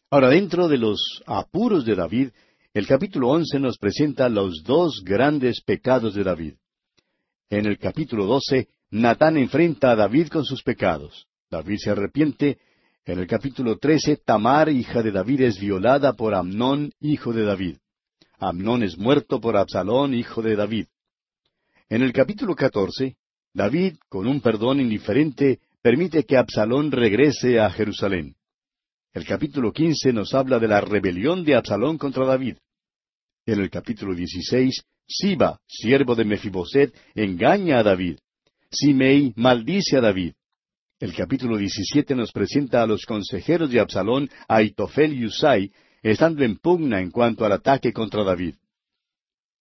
Ahora, dentro de los apuros de David, el capítulo once nos presenta los dos grandes pecados de David. En el capítulo doce, Natán enfrenta a David con sus pecados. David se arrepiente. En el capítulo trece, Tamar, hija de David, es violada por Amnón, hijo de David. Amnón es muerto por Absalón, hijo de David. En el capítulo catorce, David, con un perdón indiferente, permite que Absalón regrese a Jerusalén. El capítulo quince nos habla de la rebelión de Absalón contra David. En el capítulo dieciséis, Siba, siervo de Mefiboset, engaña a David. Simei maldice a David. El capítulo diecisiete nos presenta a los consejeros de Absalón, Aitofel y Usai, estando en pugna en cuanto al ataque contra David.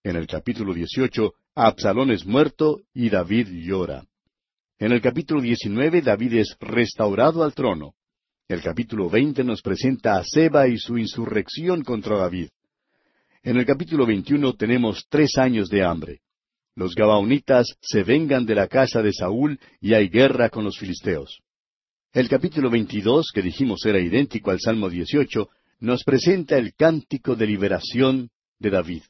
En el capítulo dieciocho, Absalón es muerto y David llora. En el capítulo diecinueve, David es restaurado al trono. El capítulo veinte nos presenta a Seba y su insurrección contra David. En el capítulo veintiuno tenemos tres años de hambre. Los Gabaonitas se vengan de la casa de Saúl y hay guerra con los filisteos. El capítulo veintidós, que dijimos era idéntico al Salmo dieciocho, nos presenta el cántico de liberación de David.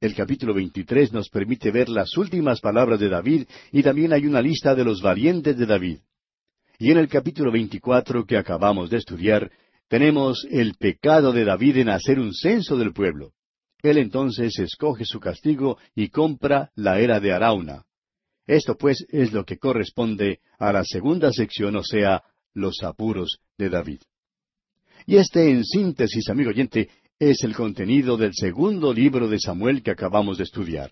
El capítulo veintitrés nos permite ver las últimas palabras de David y también hay una lista de los valientes de David. Y en el capítulo veinticuatro que acabamos de estudiar, tenemos el pecado de David en hacer un censo del pueblo. Él entonces escoge su castigo y compra la era de Arauna. Esto pues es lo que corresponde a la segunda sección, o sea, los apuros de David. Y este, en síntesis, amigo oyente, es el contenido del segundo libro de Samuel que acabamos de estudiar.